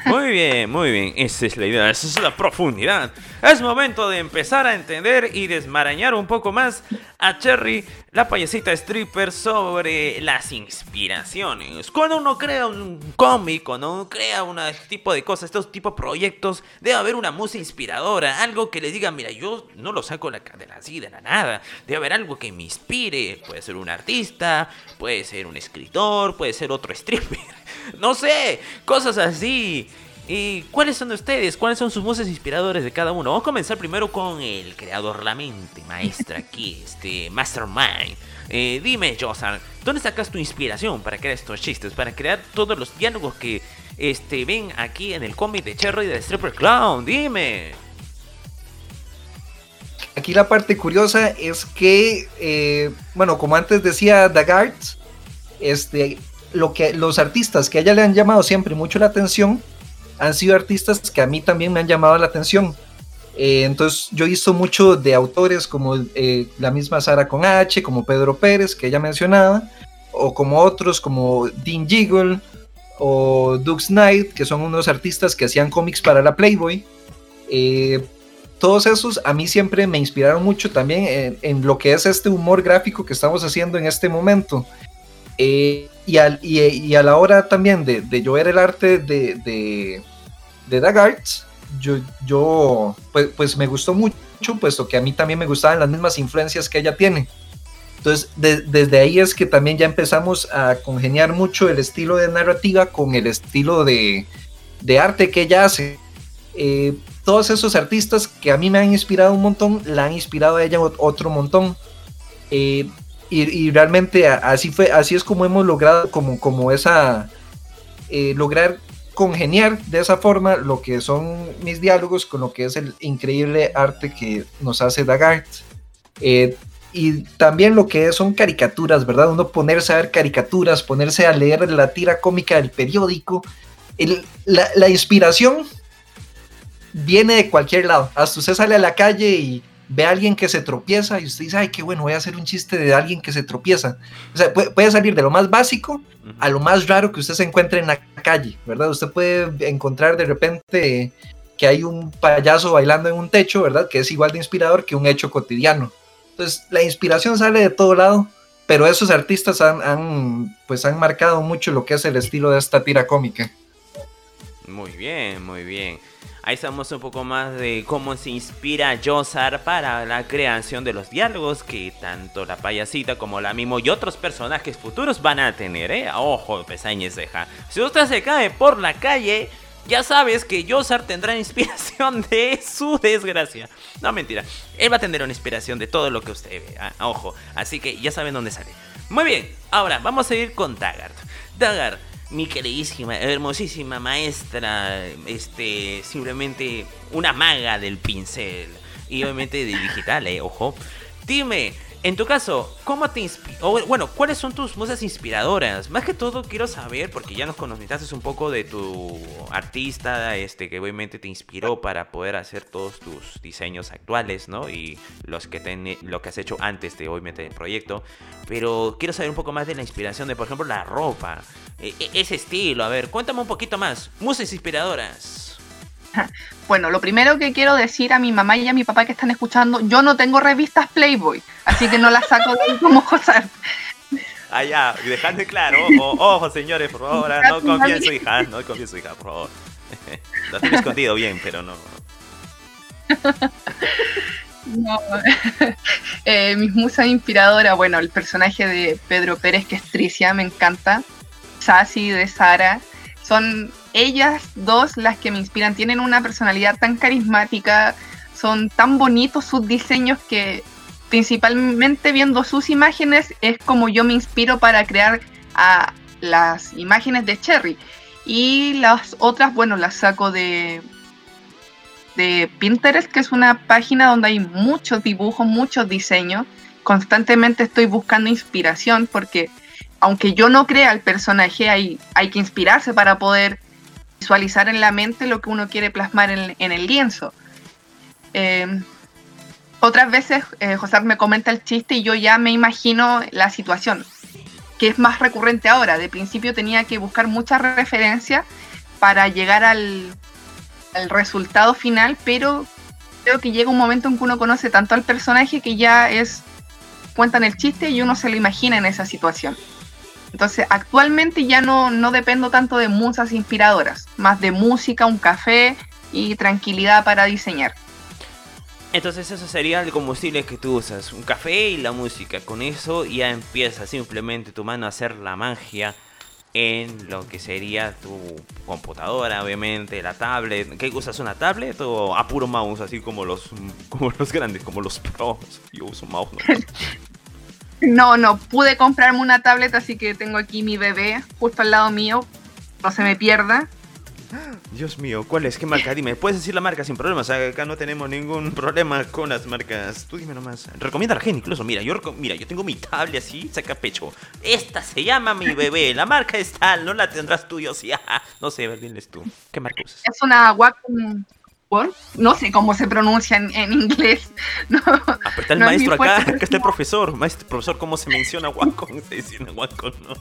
Muy bien, muy bien. Esa es la idea, esa es la profundidad. Es momento de empezar a entender y desmarañar un poco más a Cherry, la payasita stripper, sobre las inspiraciones. Cuando uno crea un cómic, cuando uno crea un tipo de cosas, estos tipos de proyectos, debe haber una musa inspiradora, algo que les diga, mira, yo no lo saco de la, así de la nada. Debe haber algo que me inspire. Puede ser un artista, puede ser un escritor, puede ser otro stripper. No sé, cosas así. ¿Y cuáles son de ustedes? ¿Cuáles son sus voces inspiradores de cada uno? Vamos a comenzar primero con el creador, la mente maestra aquí, este Mastermind. Eh, dime, Josan, ¿dónde sacas tu inspiración para crear estos chistes? Para crear todos los diálogos que este, ven aquí en el cómic de Cherry de Stripper Clown. Dime. Aquí la parte curiosa es que, eh, bueno, como antes decía Dagart, este, lo que los artistas que a ella le han llamado siempre mucho la atención han sido artistas que a mí también me han llamado la atención. Eh, entonces yo he visto mucho de autores como eh, la misma Sara con H, como Pedro Pérez, que ella mencionaba, o como otros como Dean Jiggle o Doug Knight, que son unos artistas que hacían cómics para la Playboy. Eh, todos esos a mí siempre me inspiraron mucho también en, lo que es este humor gráfico que estamos haciendo en este momento. Y, al, y, y, a la hora también de, de yo ver el arte de, de, de Dagarts, yo, yo pues, pues, me gustó mucho, puesto que a mí también me gustaban las mismas influencias que ella tiene. Entonces, de, desde ahí es que también ya empezamos a congeniar mucho el estilo de narrativa con el estilo de, de arte que ella hace. Eh, todos esos artistas que a mí me han inspirado un montón, la han inspirado a ella otro montón. Eh, y, realmente así fue, así es como hemos logrado como, como esa eh, lograr congeniar de esa forma lo que son mis diálogos con lo que es el increíble arte que nos hace Dagart. Eh, y también lo que son caricaturas, ¿verdad? Uno ponerse a ver caricaturas, ponerse a leer la tira cómica del periódico. El, la, la inspiración viene de cualquier lado. Hasta usted sale a la calle y ve a alguien que se tropieza y usted dice, ay, qué bueno, voy a hacer un chiste de alguien que se tropieza. O sea, puede, puede salir de lo más básico a lo más raro que usted se encuentre en la calle, ¿verdad? Usted puede encontrar de repente que hay un payaso bailando en un techo, ¿verdad? Que es igual de inspirador que un hecho cotidiano. Entonces, la inspiración sale de todo lado, pero esos artistas han, han pues han marcado mucho lo que es el estilo de esta tira cómica. Muy bien, muy bien. Ahí sabemos un poco más de cómo se inspira Josar para la creación de los diálogos que tanto la payasita como la Mimo y otros personajes futuros van a tener, ¿eh? Ojo, pesañez ceja. Si usted se cae por la calle, ya sabes que Josar tendrá inspiración de su desgracia. No, mentira. Él va a tener una inspiración de todo lo que usted ve. ¿ah? Ojo, así que ya saben dónde sale. Muy bien, ahora vamos a ir con Daggart. Daggart, mi queridísima, hermosísima maestra, este, simplemente una maga del pincel. Y obviamente de digital, eh, ojo. Dime, en tu caso, ¿cómo te inspiró? Bueno, ¿cuáles son tus musas inspiradoras? Más que todo quiero saber, porque ya nos conociste un poco de tu artista, este, que obviamente te inspiró para poder hacer todos tus diseños actuales, ¿no? Y los que ten, lo que has hecho antes de obviamente el proyecto. Pero quiero saber un poco más de la inspiración de, por ejemplo, la ropa, ese estilo. A ver, cuéntame un poquito más. Musas inspiradoras. Bueno, lo primero que quiero decir a mi mamá y a mi papá que están escuchando, yo no tengo revistas Playboy, así que no las saco de como José. Ah, ya, dejando claro, ojo, ojo, señores, por favor, ah, no confíen en su hija, no confíen en su hija, por favor. Lo tengo escondido bien, pero no. No, eh, mis musas inspiradoras, bueno, el personaje de Pedro Pérez, que es Tricia, me encanta. Sassy de Sara, son ellas dos las que me inspiran. Tienen una personalidad tan carismática, son tan bonitos sus diseños que principalmente viendo sus imágenes es como yo me inspiro para crear las imágenes de Cherry. Y las otras, bueno, las saco de, de Pinterest, que es una página donde hay muchos dibujos, muchos diseños. Constantemente estoy buscando inspiración porque aunque yo no crea el personaje, hay, hay que inspirarse para poder visualizar en la mente lo que uno quiere plasmar en, el lienzo. Em, otras veces eh, José me comenta el chiste y yo ya me imagino la situación, que es más recurrente ahora. De principio tenía que buscar muchas referencias para llegar al, al resultado final, pero creo que llega un momento en que uno conoce tanto al personaje que ya es cuentan el chiste y uno se lo imagina en esa situación. Entonces, actualmente ya no, no dependo tanto de musas inspiradoras, más de música, un café y tranquilidad para diseñar. Entonces eso sería el combustible que tú usas, un café y la música. Con eso ya empieza simplemente tu mano a hacer la magia en lo que sería tu computadora, obviamente, la tablet. ¿Qué usas una tablet o a puro mouse, así como los como los grandes, como los pros? Yo uso mouse. ¿no? No, no, pude comprarme una tablet, así que tengo aquí mi bebé justo al lado mío. No se me pierda. Dios mío, ¿cuál es? ¿Qué marca? Dime, puedes decir la marca sin problemas. Acá no tenemos ningún problema con las marcas. Tú dime nomás. Recomienda a la gente incluso. Mira, yo, mira, yo tengo mi tablet así, saca pecho. Esta se llama mi bebé. La marca es tal, no la tendrás tú, yo sí. no sé, diles tú. ¿Qué marca usas? Es una Wacom no sé cómo se pronuncia en, inglés. No, ah, pues está el maestro acá, acá está el profesor. Maestro, profesor, ¿cómo se menciona Wacom? Se dice Wacom, ¿no?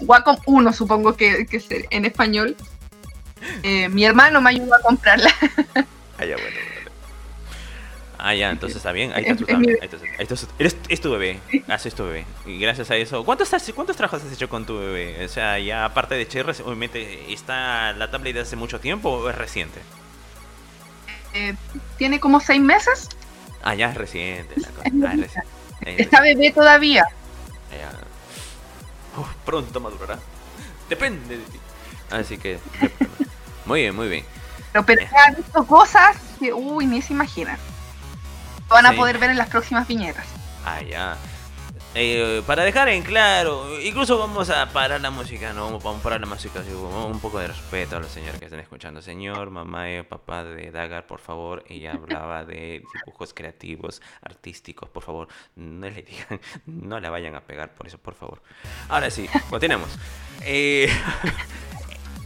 Wacom 1, supongo que, que es en español. Eh, mi hermano me ayudó a comprarla. ah, ya, bueno, Ah, ya, entonces está bien. Ahí está tu. Ahí está, eres, es tu bebé. Haces tu bebé. Y gracias a eso. ¿Cuántos, ¿Cuántos trabajos has hecho con tu bebé? O sea, ya aparte de Cherry, obviamente, ¿está la tablet de hace mucho tiempo o es reciente? Eh, tiene como seis meses. Ah, ya es reciente. Está bebé todavía. pronto madurará. Depende de ti. Así que, muy bien, muy bien. Pero, pero ha visto cosas que, uy, ni se imagina. Lo van a poder ver en las próximas viñetas. Ah, ya. Eh, para dejar en claro, incluso vamos a parar la música, no vamos a parar la música, un poco de respeto a los señores que están escuchando. Señor, mamá y papá de Dagar, por favor, ella hablaba de dibujos creativos, artísticos, por favor, no le digan, no la vayan a pegar por eso, por favor. Ahora sí, continuemos. Eh,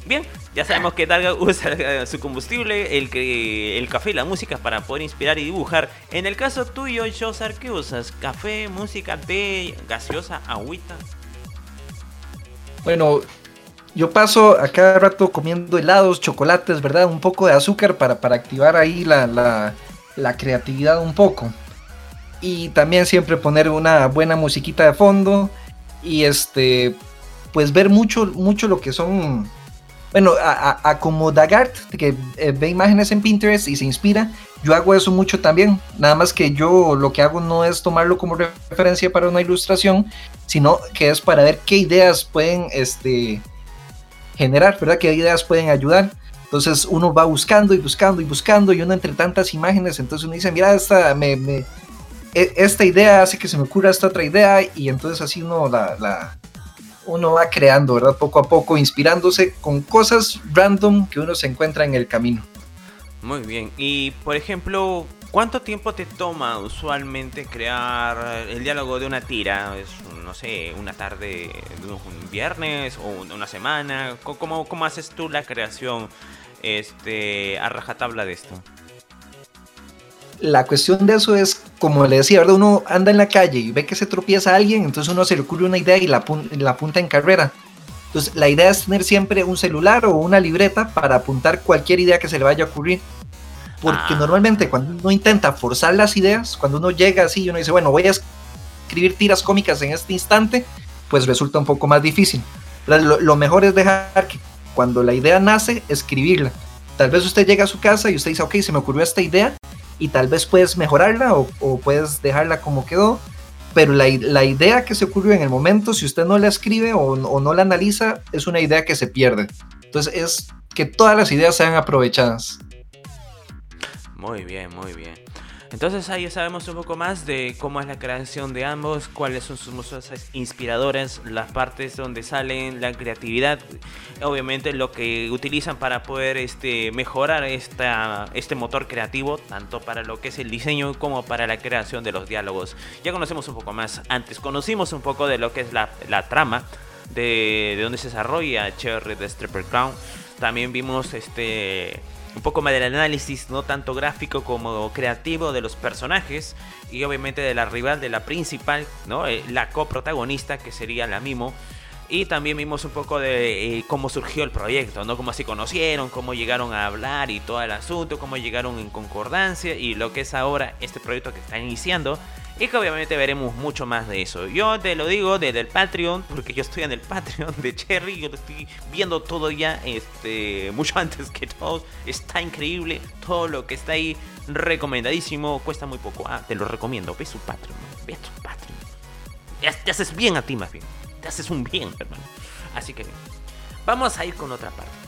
Bien, ya sabemos que Darga usa su combustible, el, el café y la música para poder inspirar y dibujar. En el caso tuyo, Josar, ¿qué usas? ¿Café, música, té, gaseosa, agüita? Bueno, yo paso a cada rato comiendo helados, chocolates, ¿verdad? Un poco de azúcar para, para activar ahí la, la, la creatividad un poco. Y también siempre poner una buena musiquita de fondo. Y este, pues ver mucho, mucho lo que son bueno, a, como Dagart, que eh, ve imágenes en Pinterest y se inspira, yo hago eso mucho también. Nada más que yo lo que hago no es tomarlo como referencia para una ilustración, sino que es para ver qué ideas pueden este, generar, ¿verdad? Qué ideas pueden ayudar. Entonces uno va buscando y buscando y buscando y uno entre tantas imágenes, entonces uno dice, mira, esta, me, e, esta idea hace que se me ocurra esta otra idea y entonces así uno la, uno va creando, ¿verdad? Poco a poco, inspirándose con cosas random que uno se encuentra en el camino. Muy bien. Y por ejemplo, ¿cuánto tiempo te toma usualmente crear el diálogo de una tira? Es, no sé, una tarde de un viernes o una semana. ¿Cómo, cómo haces tú la creación este, a rajatabla de esto? La cuestión de eso es, como le decía, ¿verdad? Uno anda en la calle y ve que se tropieza a alguien, entonces uno se le ocurre una idea y la, la apunta en carrera. Entonces, la idea es tener siempre un celular o una libreta para apuntar cualquier idea que se le vaya a ocurrir. Porque ah. normalmente cuando uno intenta forzar las ideas, cuando uno llega así y uno dice, bueno, voy a escribir tiras cómicas en este instante, pues resulta un poco más difícil. Lo, lo mejor es dejar que cuando la idea nace, escribirla. Tal vez usted llega a su casa y usted dice, ok, se me ocurrió esta idea, y tal vez puedes mejorarla o, puedes dejarla como quedó, pero la, idea que se ocurrió en el momento, si usted no la escribe o, o, no la analiza, es una idea que se pierde. Entonces es que todas las ideas sean aprovechadas. Muy bien, muy bien. Entonces ahí sabemos un poco más de cómo es la creación de ambos, cuáles son sus musas inspiradoras, las partes donde salen la creatividad, obviamente lo que utilizan para poder este, mejorar esta, este motor creativo, tanto para lo que es el diseño como para la creación de los diálogos. Ya conocemos un poco más antes, conocimos un poco de lo que es la, la trama, de, de donde se desarrolla Cherry de Stripper Crown. También vimos este un poco más del análisis, no tanto gráfico como creativo de los personajes y obviamente de la rival, de la principal, ¿no? Eh, la coprotagonista que sería la Mimo. Y también vimos un poco de eh, cómo surgió el proyecto, ¿no? Cómo se conocieron, cómo llegaron a hablar y todo el asunto, cómo llegaron en concordancia y lo que es ahora este proyecto que está iniciando y que obviamente veremos mucho más de eso. Yo te lo digo desde el Patreon, porque yo estoy en el Patreon de Cherry, yo lo estoy viendo todo ya este, mucho antes que todos. Está increíble, todo lo que está ahí, recomendadísimo, cuesta muy poco. Ah, te lo recomiendo, ve su Patreon, ve su Patreon. Te, haces bien a ti más bien, te haces un bien, hermano. Así que vamos a ir con otra parte.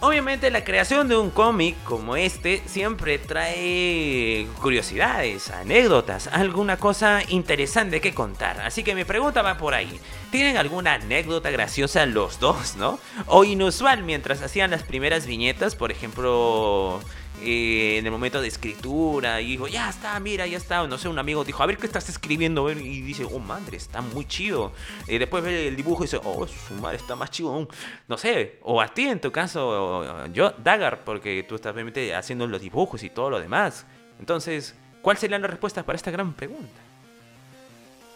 Obviamente la creación de un cómic como este siempre trae curiosidades, anécdotas, alguna cosa interesante que contar. Así que mi pregunta va por ahí. ¿Tienen alguna anécdota graciosa los dos, no? O inusual mientras hacían las primeras viñetas, por ejemplo, eh, en el momento de escritura y dijo, ya está, mira, ya está. No sé, un amigo dijo, a ver qué estás escribiendo. Y dice, oh madre, está muy chido. Y después ve el dibujo y dice, oh, su madre está más chido aún. No sé, o a ti en tu caso, yo, Dagar, porque tú estás obviamente haciendo los dibujos y todo lo demás. Entonces, ¿cuál sería la respuesta para esta gran pregunta?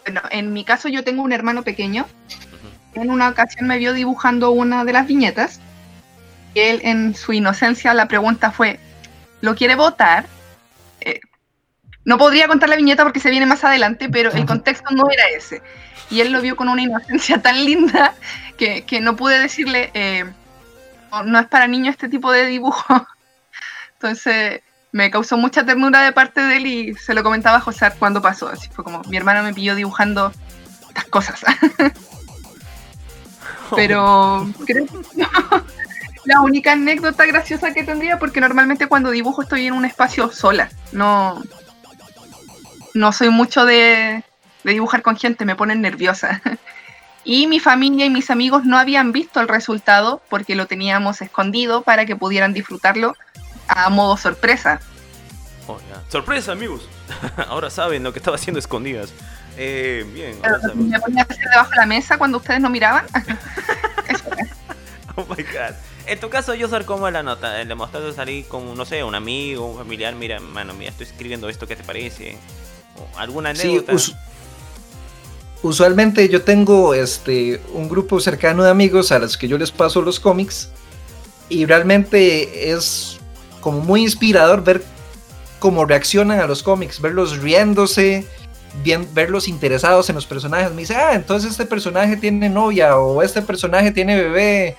Bueno, en mi caso yo tengo un hermano pequeño. En una ocasión me vio dibujando una de las viñetas. Y él en su inocencia la pregunta fue, lo quiere votar. Eh, no podría contar la viñeta porque se viene más adelante, pero el contexto no era ese. Y él lo vio con una inocencia tan linda que, no pude decirle, eh, no, es para niños este tipo de dibujo. Entonces me causó mucha ternura de parte de él y se lo comentaba a José cuando pasó. Así fue como, mi hermano me pilló dibujando estas cosas. pero creo la única anécdota graciosa que tendría, porque normalmente cuando dibujo estoy en un espacio sola. No, no soy mucho de, dibujar con gente, me ponen nerviosa. Y mi familia y mis amigos no habían visto el resultado porque lo teníamos escondido para que pudieran disfrutarlo a modo sorpresa. Oh, sorpresa, amigos. Ahora saben lo que estaba haciendo escondidas. Eh, bien. ¿Me ponía a hacer debajo de la mesa cuando ustedes no miraban? oh my god. En tu caso, yo soy como la nota, le mostraste salir con, no sé, un amigo, un familiar, mira, mano, mira, estoy escribiendo esto, ¿qué te parece? O alguna anécdota. Sí, usualmente yo tengo este un grupo cercano de amigos a los que yo les paso los cómics y realmente es como muy inspirador ver cómo reaccionan a los cómics, verlos riéndose, bien, verlos interesados en los personajes. Me dice, ah, entonces este personaje tiene novia o este personaje tiene bebé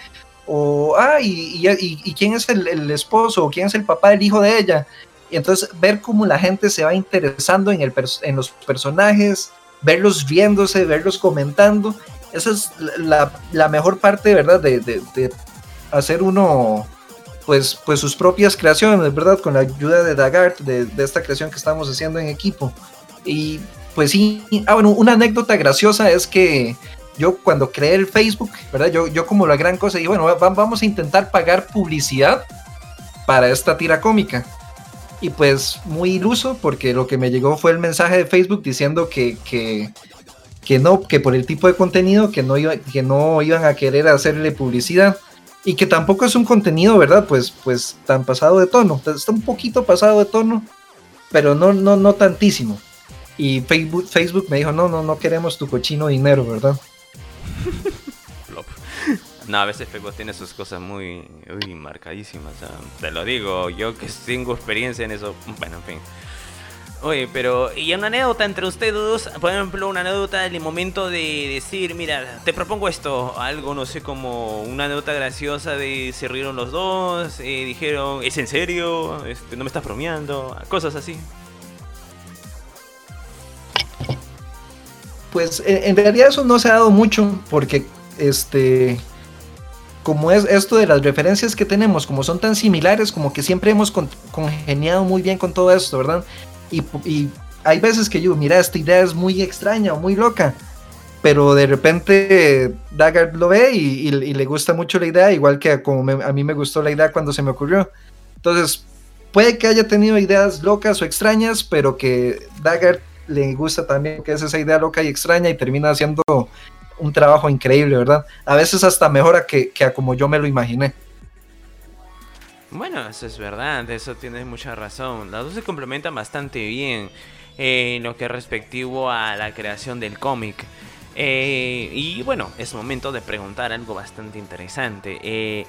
o, ah, y, y, quién es el, esposo, o quién es el papá del hijo de ella. Y entonces ver cómo la gente se va interesando en, el en los personajes, verlos viéndose, verlos comentando, esa es la, la mejor parte, ¿verdad? De, de, hacer uno, pues, pues sus propias creaciones, ¿verdad? Con la ayuda de Dagart, de, de esta creación que estamos haciendo en equipo. Y pues sí, ah, bueno, una anécdota graciosa es que yo cuando creé el Facebook, ¿verdad? Yo, yo como la gran cosa, y bueno, vamos a intentar pagar publicidad para esta tira cómica. Y pues muy iluso, porque lo que me llegó fue el mensaje de Facebook diciendo que, que, que no, que por el tipo de contenido, que no, que no iban a querer hacerle publicidad. Y que tampoco es un contenido, ¿verdad? Pues, pues tan pasado de tono. Está un poquito pasado de tono, pero no, no, no tantísimo. Y Facebook, Facebook me dijo, no, no, no queremos tu cochino dinero, ¿verdad? No, a veces Facebook tiene sus cosas muy marcadísimas. te lo digo, yo que tengo experiencia en eso. Bueno, en fin. Oye, pero ¿y una anécdota entre ustedes dos? Por ejemplo, una anécdota en el momento de decir, mira, te propongo esto, algo, no sé, como una anécdota graciosa de se rieron los dos, eh, dijeron, ¿es en serio? Este, ¿No me estás bromeando? Cosas así. Pues en realidad eso no se ha dado mucho porque este como es esto de las referencias que tenemos, como son tan similares, como que siempre hemos congeniado muy bien con todo esto, ¿verdad? Y, hay veces que yo, mira, esta idea es muy extraña o muy loca, pero de repente Daggard lo ve y, le gusta mucho la idea, igual que como a mí me gustó la idea cuando se me ocurrió. Entonces, puede que haya tenido ideas locas o extrañas, pero que Daggard le gusta también que es esa idea loca y extraña y termina haciendo un trabajo increíble, ¿verdad? A veces hasta mejora que, que a como yo me lo imaginé. Bueno, eso es verdad, eso tienes mucha razón. Las dos se complementan bastante bien en lo que es respectivo a la creación del cómic. Eh, y bueno, es momento de preguntar algo bastante interesante. Eh,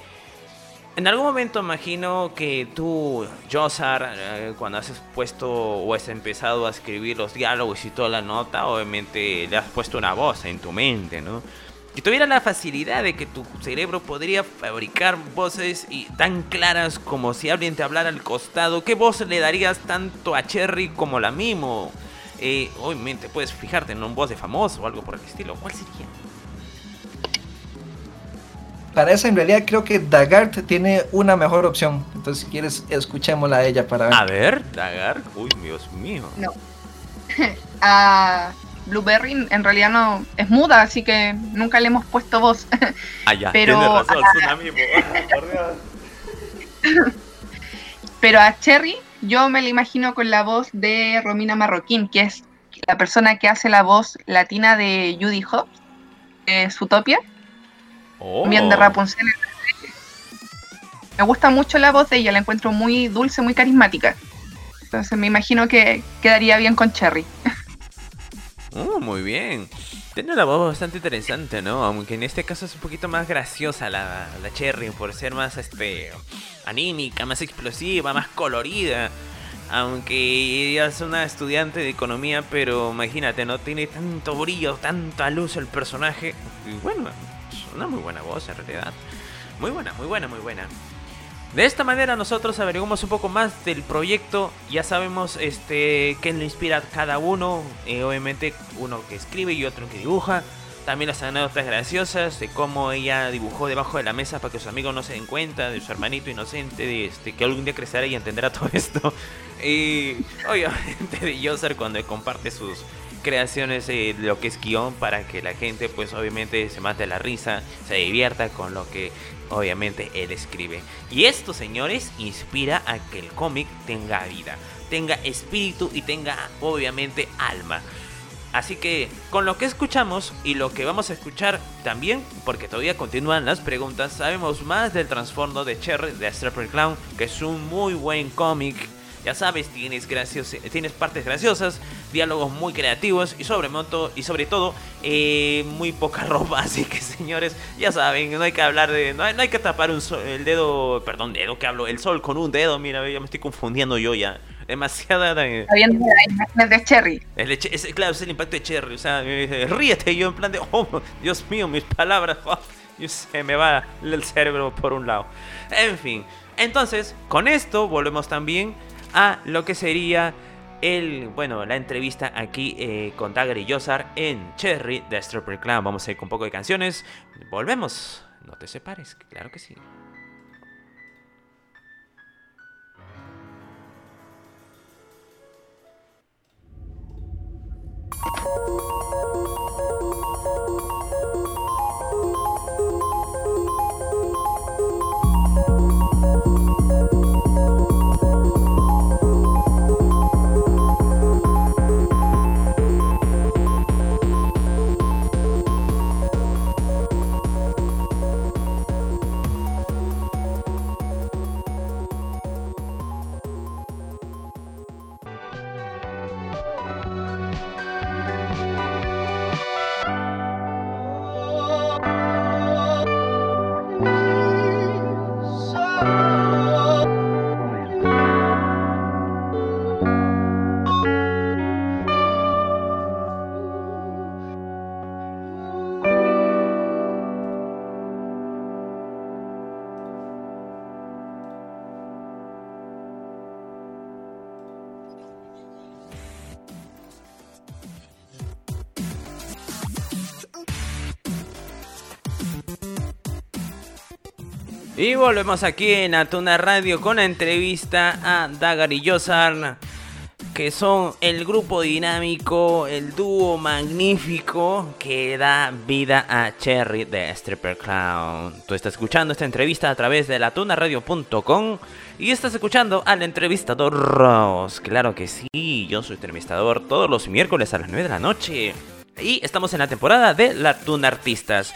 en algún momento imagino que tú, Josar, eh, cuando has puesto o has empezado a escribir los diálogos y toda la nota, obviamente le has puesto una voz en tu mente, ¿no? Si tuviera la facilidad de que tu cerebro podría fabricar voces y tan claras como si alguien te hablara al costado, ¿qué voz le darías tanto a Cherry como la Mimo? Eh, obviamente puedes fijarte en un voz de famoso o algo por el estilo. ¿Cuál sería? Para eso en realidad creo que Dagart tiene una mejor opción. Entonces, si quieres, escuchémosla a ella para ver. A ver, Dagart. Uy, Dios mío. No. a Blueberry en realidad no es muda, así que nunca le hemos puesto voz. Ah, ya. Pero razón, por Dios. Pero a Cherry yo me la imagino con la voz de Romina Marroquín, que es la persona que hace la voz latina de Judy Hobbs, de Zootopia. Bien de oh. Rapunzel. Me gusta mucho la voz de ella, la encuentro muy dulce, muy carismática. Entonces me imagino que quedaría bien con Cherry. Oh, muy bien. Tiene una voz bastante interesante, ¿no? Aunque en este caso es un poquito más graciosa la, la Cherry, por ser más este anímica, más explosiva, más colorida. Aunque ella es una estudiante de economía, pero imagínate, no tiene tanto brillo, tanta luz el personaje. Y bueno, una muy buena voz en realidad. Muy buena, muy buena, muy buena. De esta manera nosotros averiguamos un poco más del proyecto, ya sabemos este qué le inspira a cada uno, eh, obviamente uno que escribe y otro que dibuja, también las anécdotas graciosas de cómo ella dibujó debajo de la mesa para que sus amigos no se den cuenta de su hermanito inocente, de este, que algún día crecerá y entenderá todo esto. Y obviamente de Yoser cuando comparte sus creaciones de lo que es guion para que la gente pues obviamente se mate la risa, se divierta con lo que obviamente él escribe. Y esto señores inspira a que el cómic tenga vida, tenga espíritu y tenga obviamente alma. Así que con lo que escuchamos y lo que vamos a escuchar también, porque todavía continúan las preguntas, sabemos más del trasfondo de Cherry de Strapper Clown, que es un muy buen cómic ya sabes, tienes, tienes partes graciosas, diálogos muy creativos y sobre, moto, y sobre todo eh, muy poca ropa. Así que señores, ya saben, no hay que hablar de... No hay, que tapar un el dedo, perdón, dedo que hablo, el sol con un dedo. Mira, ya me estoy confundiendo yo ya. Demasiada... Viendo la de Cherry. es, claro, es el impacto de Cherry. O sea, ríete yo en plan de... Oh, Dios mío, mis palabras. y se me va el cerebro por un lado. En fin, entonces, con esto volvemos también a lo que sería el, bueno, la entrevista aquí eh, con Dagger y Yosar en Cherry de Stripper Clan. Vamos a ir con un poco de canciones. Volvemos. No te separes, claro que sí. Y volvemos aquí en Atuna Radio con la entrevista a Dagar y Yosar, que son el grupo dinámico, el dúo magnífico que da vida a Cherry de Stripper Clown. Tú estás escuchando esta entrevista a través de latunaradio.com y estás escuchando al entrevistador Ross. Claro que sí, yo soy entrevistador todos los miércoles a las 9 de la noche. Y estamos en la temporada de Latuna Artistas.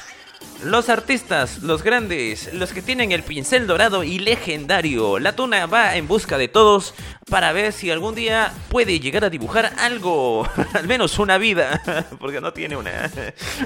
Los artistas, los grandes, los que tienen el pincel dorado y legendario. La tuna va en busca de todos para ver si algún día puede llegar a dibujar algo, al menos una vida, porque no tiene una.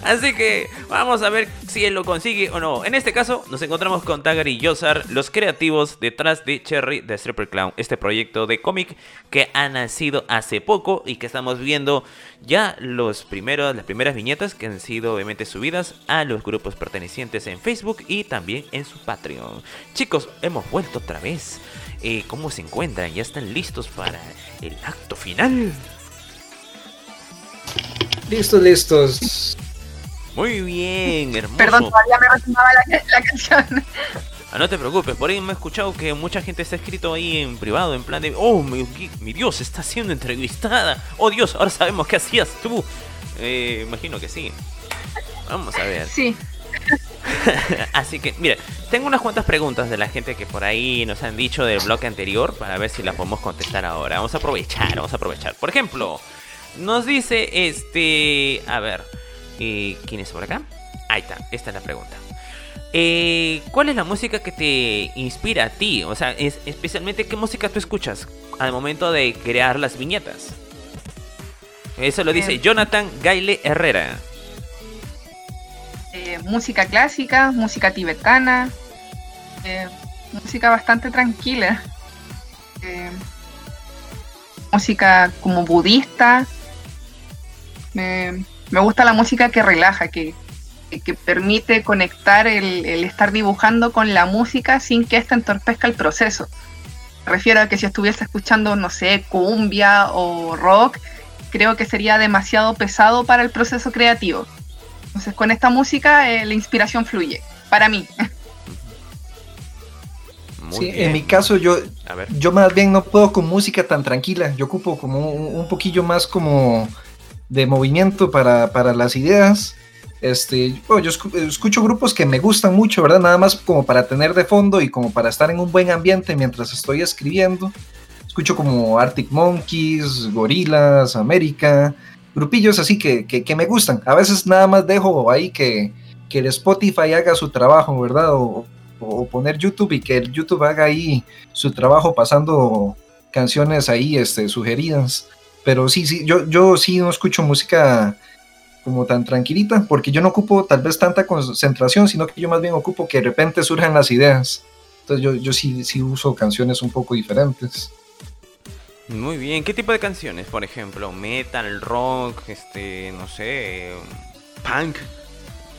Así que vamos a ver si él lo consigue o no. En este caso, nos encontramos con Tagar y Yosar, los creativos detrás de Cherry The Stripper Clown, este proyecto de cómic que ha nacido hace poco y que estamos viendo ya los primeros, las primeras viñetas que han sido obviamente subidas a los grupos pertenecientes en Facebook y también en su Patreon. Chicos, hemos vuelto otra vez. Eh, ¿Cómo se encuentran? ¿Ya están listos para el acto final? Listos, listos. Muy bien, hermoso. Perdón, todavía me resonaba la, la canción. Ah, no te preocupes, por ahí me he escuchado que mucha gente está escrito ahí en privado, en plan de, oh, mi, mi Dios, está siendo entrevistada. Oh Dios, ahora sabemos qué hacías tú. Eh, imagino que sí. Vamos a ver. Sí. Así que, mira, tengo unas cuantas preguntas de la gente que por ahí nos han dicho del bloque anterior para ver si las podemos contestar ahora. Vamos a aprovechar, vamos a aprovechar. Por ejemplo, nos dice este. A ver, eh, ¿quién es por acá? Ahí está, esta es la pregunta. Eh, ¿Cuál es la música que te inspira a ti? O sea, es, especialmente qué música tú escuchas al momento de crear las viñetas. Eso lo dice Eh. Jonathan Gaile Herrera. Eh, música clásica, música tibetana, eh, música bastante tranquila, eh, música como budista. Me, gusta la música que relaja, que, que- que permite conectar el, el estar dibujando con la música sin que ésta entorpezca el proceso. Me refiero a que si estuviese escuchando, no sé, cumbia o rock, creo que sería demasiado pesado para el proceso creativo. Entonces con esta música eh, la inspiración fluye, para mí. Muy Sí, bien. en mi caso yo, A ver. yo más bien no puedo con música tan tranquila. Yo ocupo como un, un poquillo más como de movimiento para, para las ideas. Este, bueno, yo escu- escucho grupos que me gustan mucho, ¿verdad? Nada más como para tener de fondo y como para estar en un buen ambiente mientras estoy escribiendo. Escucho como Arctic Monkeys, Gorillaz, América, grupillos así que, que, me gustan. A veces nada más dejo ahí que, que el Spotify haga su trabajo, ¿verdad? O, o poner YouTube y que el YouTube haga ahí su trabajo pasando canciones ahí este, sugeridas. Pero sí, sí, yo, yo sí no escucho música como tan tranquilita, porque yo no ocupo tal vez tanta concentración, sino que yo más bien ocupo que de repente surjan las ideas. Entonces yo, yo sí, sí uso canciones un poco diferentes. Muy bien, ¿qué tipo de canciones? Por ejemplo, metal, rock, este, no sé, punk,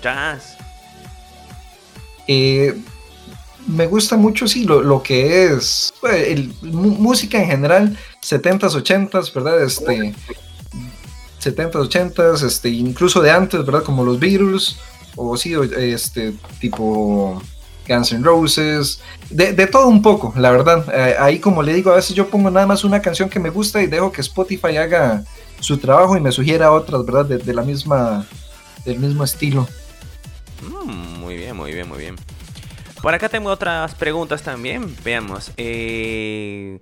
jazz. Eh, me gusta mucho, sí, lo, que es el, música en general, 70s, 80s, ¿verdad? Este, 70s, 80s, este, incluso de antes, ¿verdad? Como los Beatles, o sí, este, tipo Guns Roses, de, todo un poco, la verdad. Eh, ahí, como le digo, a veces yo pongo nada más una canción que me gusta y dejo que Spotify haga su trabajo y me sugiera otras, ¿verdad? De, la misma, del mismo estilo. Mm, muy bien, muy bien, muy bien. Por acá tengo otras preguntas también. Veamos. Eh,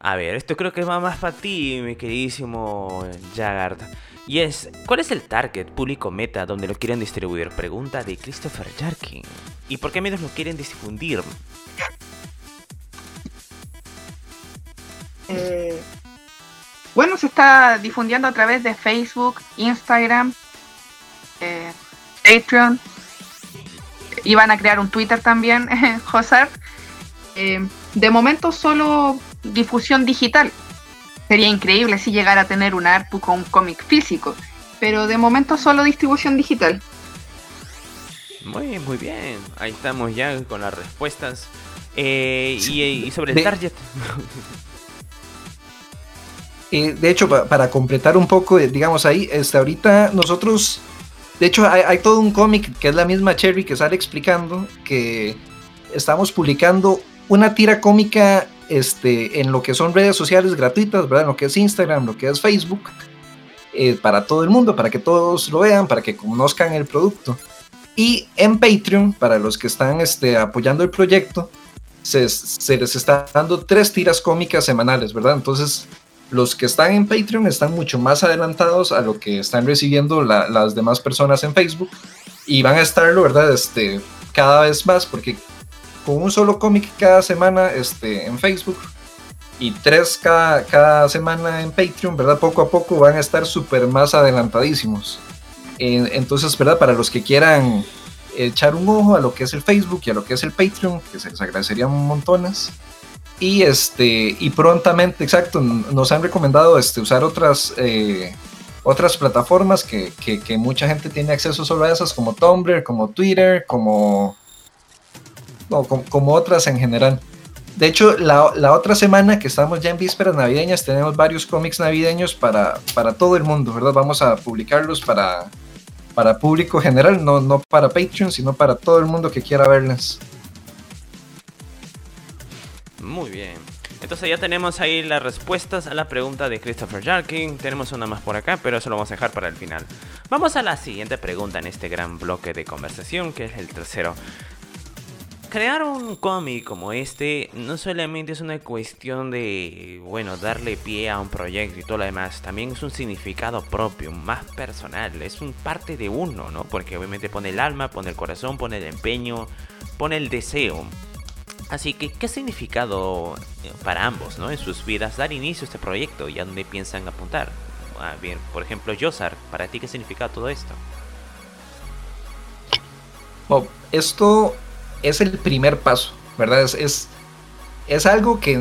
a ver, esto creo que va más para ti, mi queridísimo Jagard. Y es, ¿cuál es el target público meta donde lo quieren distribuir? Pregunta de Christopher Jarkin. ¿Y por qué medios lo quieren difundir? Eh, bueno, se está difundiendo a través de Facebook, Instagram, eh, Patreon. Iban a crear un Twitter también, José. Eh, de momento solo difusión digital. Sería increíble si llegara a tener un ARPU con un cómic físico, pero de momento solo distribución digital. Muy, muy bien. Ahí estamos ya con las respuestas. Eh, y, sobre el target. Eh, de hecho, para completar un poco, eh, digamos ahí, este, ahorita nosotros, de hecho, hay, todo un cómic que es la misma Cherry que sale explicando que estamos publicando una tira cómica este, en lo que son redes sociales gratuitas, ¿verdad? En lo que es Instagram, lo que es Facebook, eh, para todo el mundo, para que todos lo vean, para que conozcan el producto. Y en Patreon, para los que están este, apoyando el proyecto, se, les está dando tres tiras cómicas semanales, ¿verdad? Entonces, los que están en Patreon están mucho más adelantados a lo que están recibiendo las demás personas en Facebook y van a estarlo, ¿verdad? Este, cada vez más, porque con un solo cómic cada semana este, en Facebook y tres cada, cada semana en Patreon, ¿verdad? Poco a poco van a estar súper más adelantadísimos. entonces, ¿verdad? Para los que quieran echar un ojo a lo que es el Facebook y a lo que es el Patreon, que se les agradecerían montones. Y este, y prontamente, exacto, nos han recomendado este, usar otras, eh, otras plataformas que, que, que, mucha gente tiene acceso solo a esas, como Tumblr, como Twitter, como como, otras en general. De hecho, la, otra semana que estamos ya en vísperas navideñas, tenemos varios cómics navideños para, para todo el mundo, ¿verdad? Vamos a publicarlos para, para público general, no, no para Patreon, sino para todo el mundo que quiera verlas. Muy bien. Entonces ya tenemos ahí las respuestas a la pregunta de Christopher Jarkin. Tenemos una más por acá, pero eso lo vamos a dejar para el final. Vamos a la siguiente pregunta en este gran bloque de conversación, que es el tercero crear un cómic como este no solamente es una cuestión de, bueno, darle pie a un proyecto y todo lo demás, también es un significado propio, más personal, es un parte de uno, ¿no? Porque obviamente pone el alma, pone el corazón, pone el empeño, pone el deseo. Así que, ¿qué significado eh, para ambos, ¿no? En sus vidas dar inicio a este proyecto y a dónde piensan apuntar? Ah, bien, por ejemplo, Yosar, ¿para ti qué significa todo esto? esto es el primer paso, ¿verdad? Es, es, algo que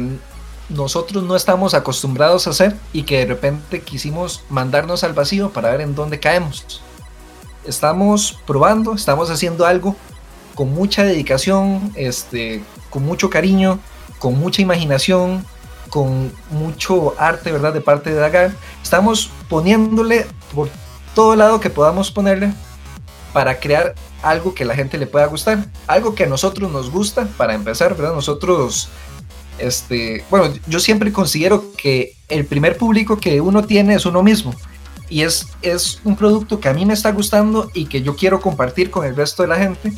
nosotros no estamos acostumbrados a hacer y que de repente quisimos mandarnos al vacío para ver en dónde caemos. Estamos probando, estamos haciendo algo con mucha dedicación, este, con mucho cariño, con mucha imaginación, con mucho arte, ¿verdad? De parte de Dagar. Estamos poniéndole por todo lado que podamos ponerle para crear algo que la gente le pueda gustar, algo que a nosotros nos gusta, para empezar, ¿verdad? Nosotros, este, bueno, yo siempre considero que el primer público que uno tiene es uno mismo. Y es, es un producto que a mí me está gustando y que yo quiero compartir con el resto de la gente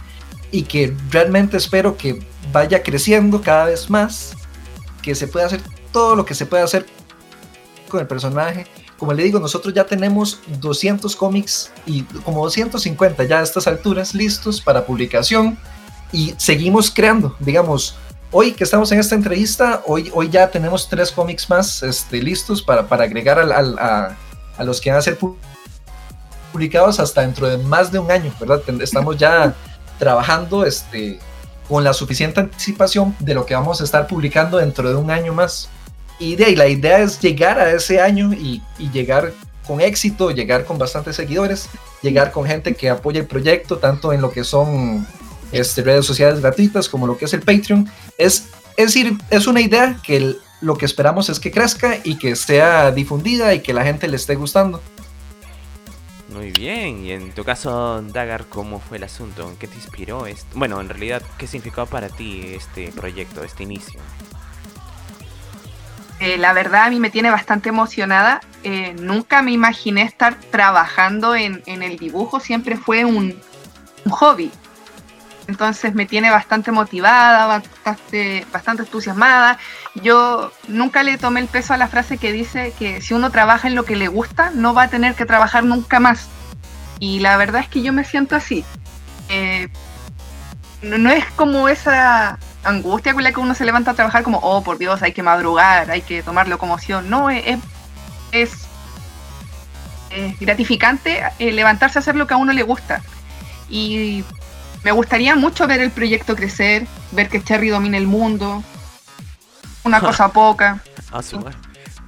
y que realmente espero que vaya creciendo cada vez más, que se pueda hacer todo lo que se pueda hacer con el personaje como le digo, nosotros ya tenemos 200 cómics y como 250 ya a estas alturas listos para publicación y seguimos creando. Digamos, hoy que estamos en esta entrevista, hoy, hoy ya tenemos tres cómics más este, listos para, para agregar a, a, los que van a ser publicados hasta dentro de más de un año, ¿verdad? Estamos ya trabajando este, con la suficiente anticipación de lo que vamos a estar publicando dentro de un año más. Y la idea es llegar a ese año y, llegar con éxito, llegar con bastantes seguidores, llegar con gente que apoya el proyecto, tanto en lo que son este, redes sociales gratuitas como lo que es el Patreon. Es, es decir, es una idea que lo que esperamos es que crezca y que sea difundida y que la gente le esté gustando. Muy bien, y en tu caso, Dagar, ¿cómo fue el asunto? ¿Qué te inspiró esto? Bueno, en realidad, ¿qué significó para ti este proyecto, este inicio? Eh, la verdad a mí me tiene bastante emocionada. Eh, nunca me imaginé estar trabajando en, el dibujo, siempre fue un, hobby. Entonces me tiene bastante motivada, bastante, bastante entusiasmada. Yo nunca le tomé el peso a la frase que dice que si uno trabaja en lo que le gusta, no va a tener que trabajar nunca más. Y la verdad es que yo me siento así. Eh, no es como esa angustia con la que uno se levanta a trabajar como, oh, por Dios, hay que madrugar, hay que tomar locomoción. No, es, es, gratificante eh, levantarse a hacer lo que a uno le gusta. Y me gustaría mucho ver el proyecto crecer, ver que Cherry domine el mundo. Una cosa poca. Ah,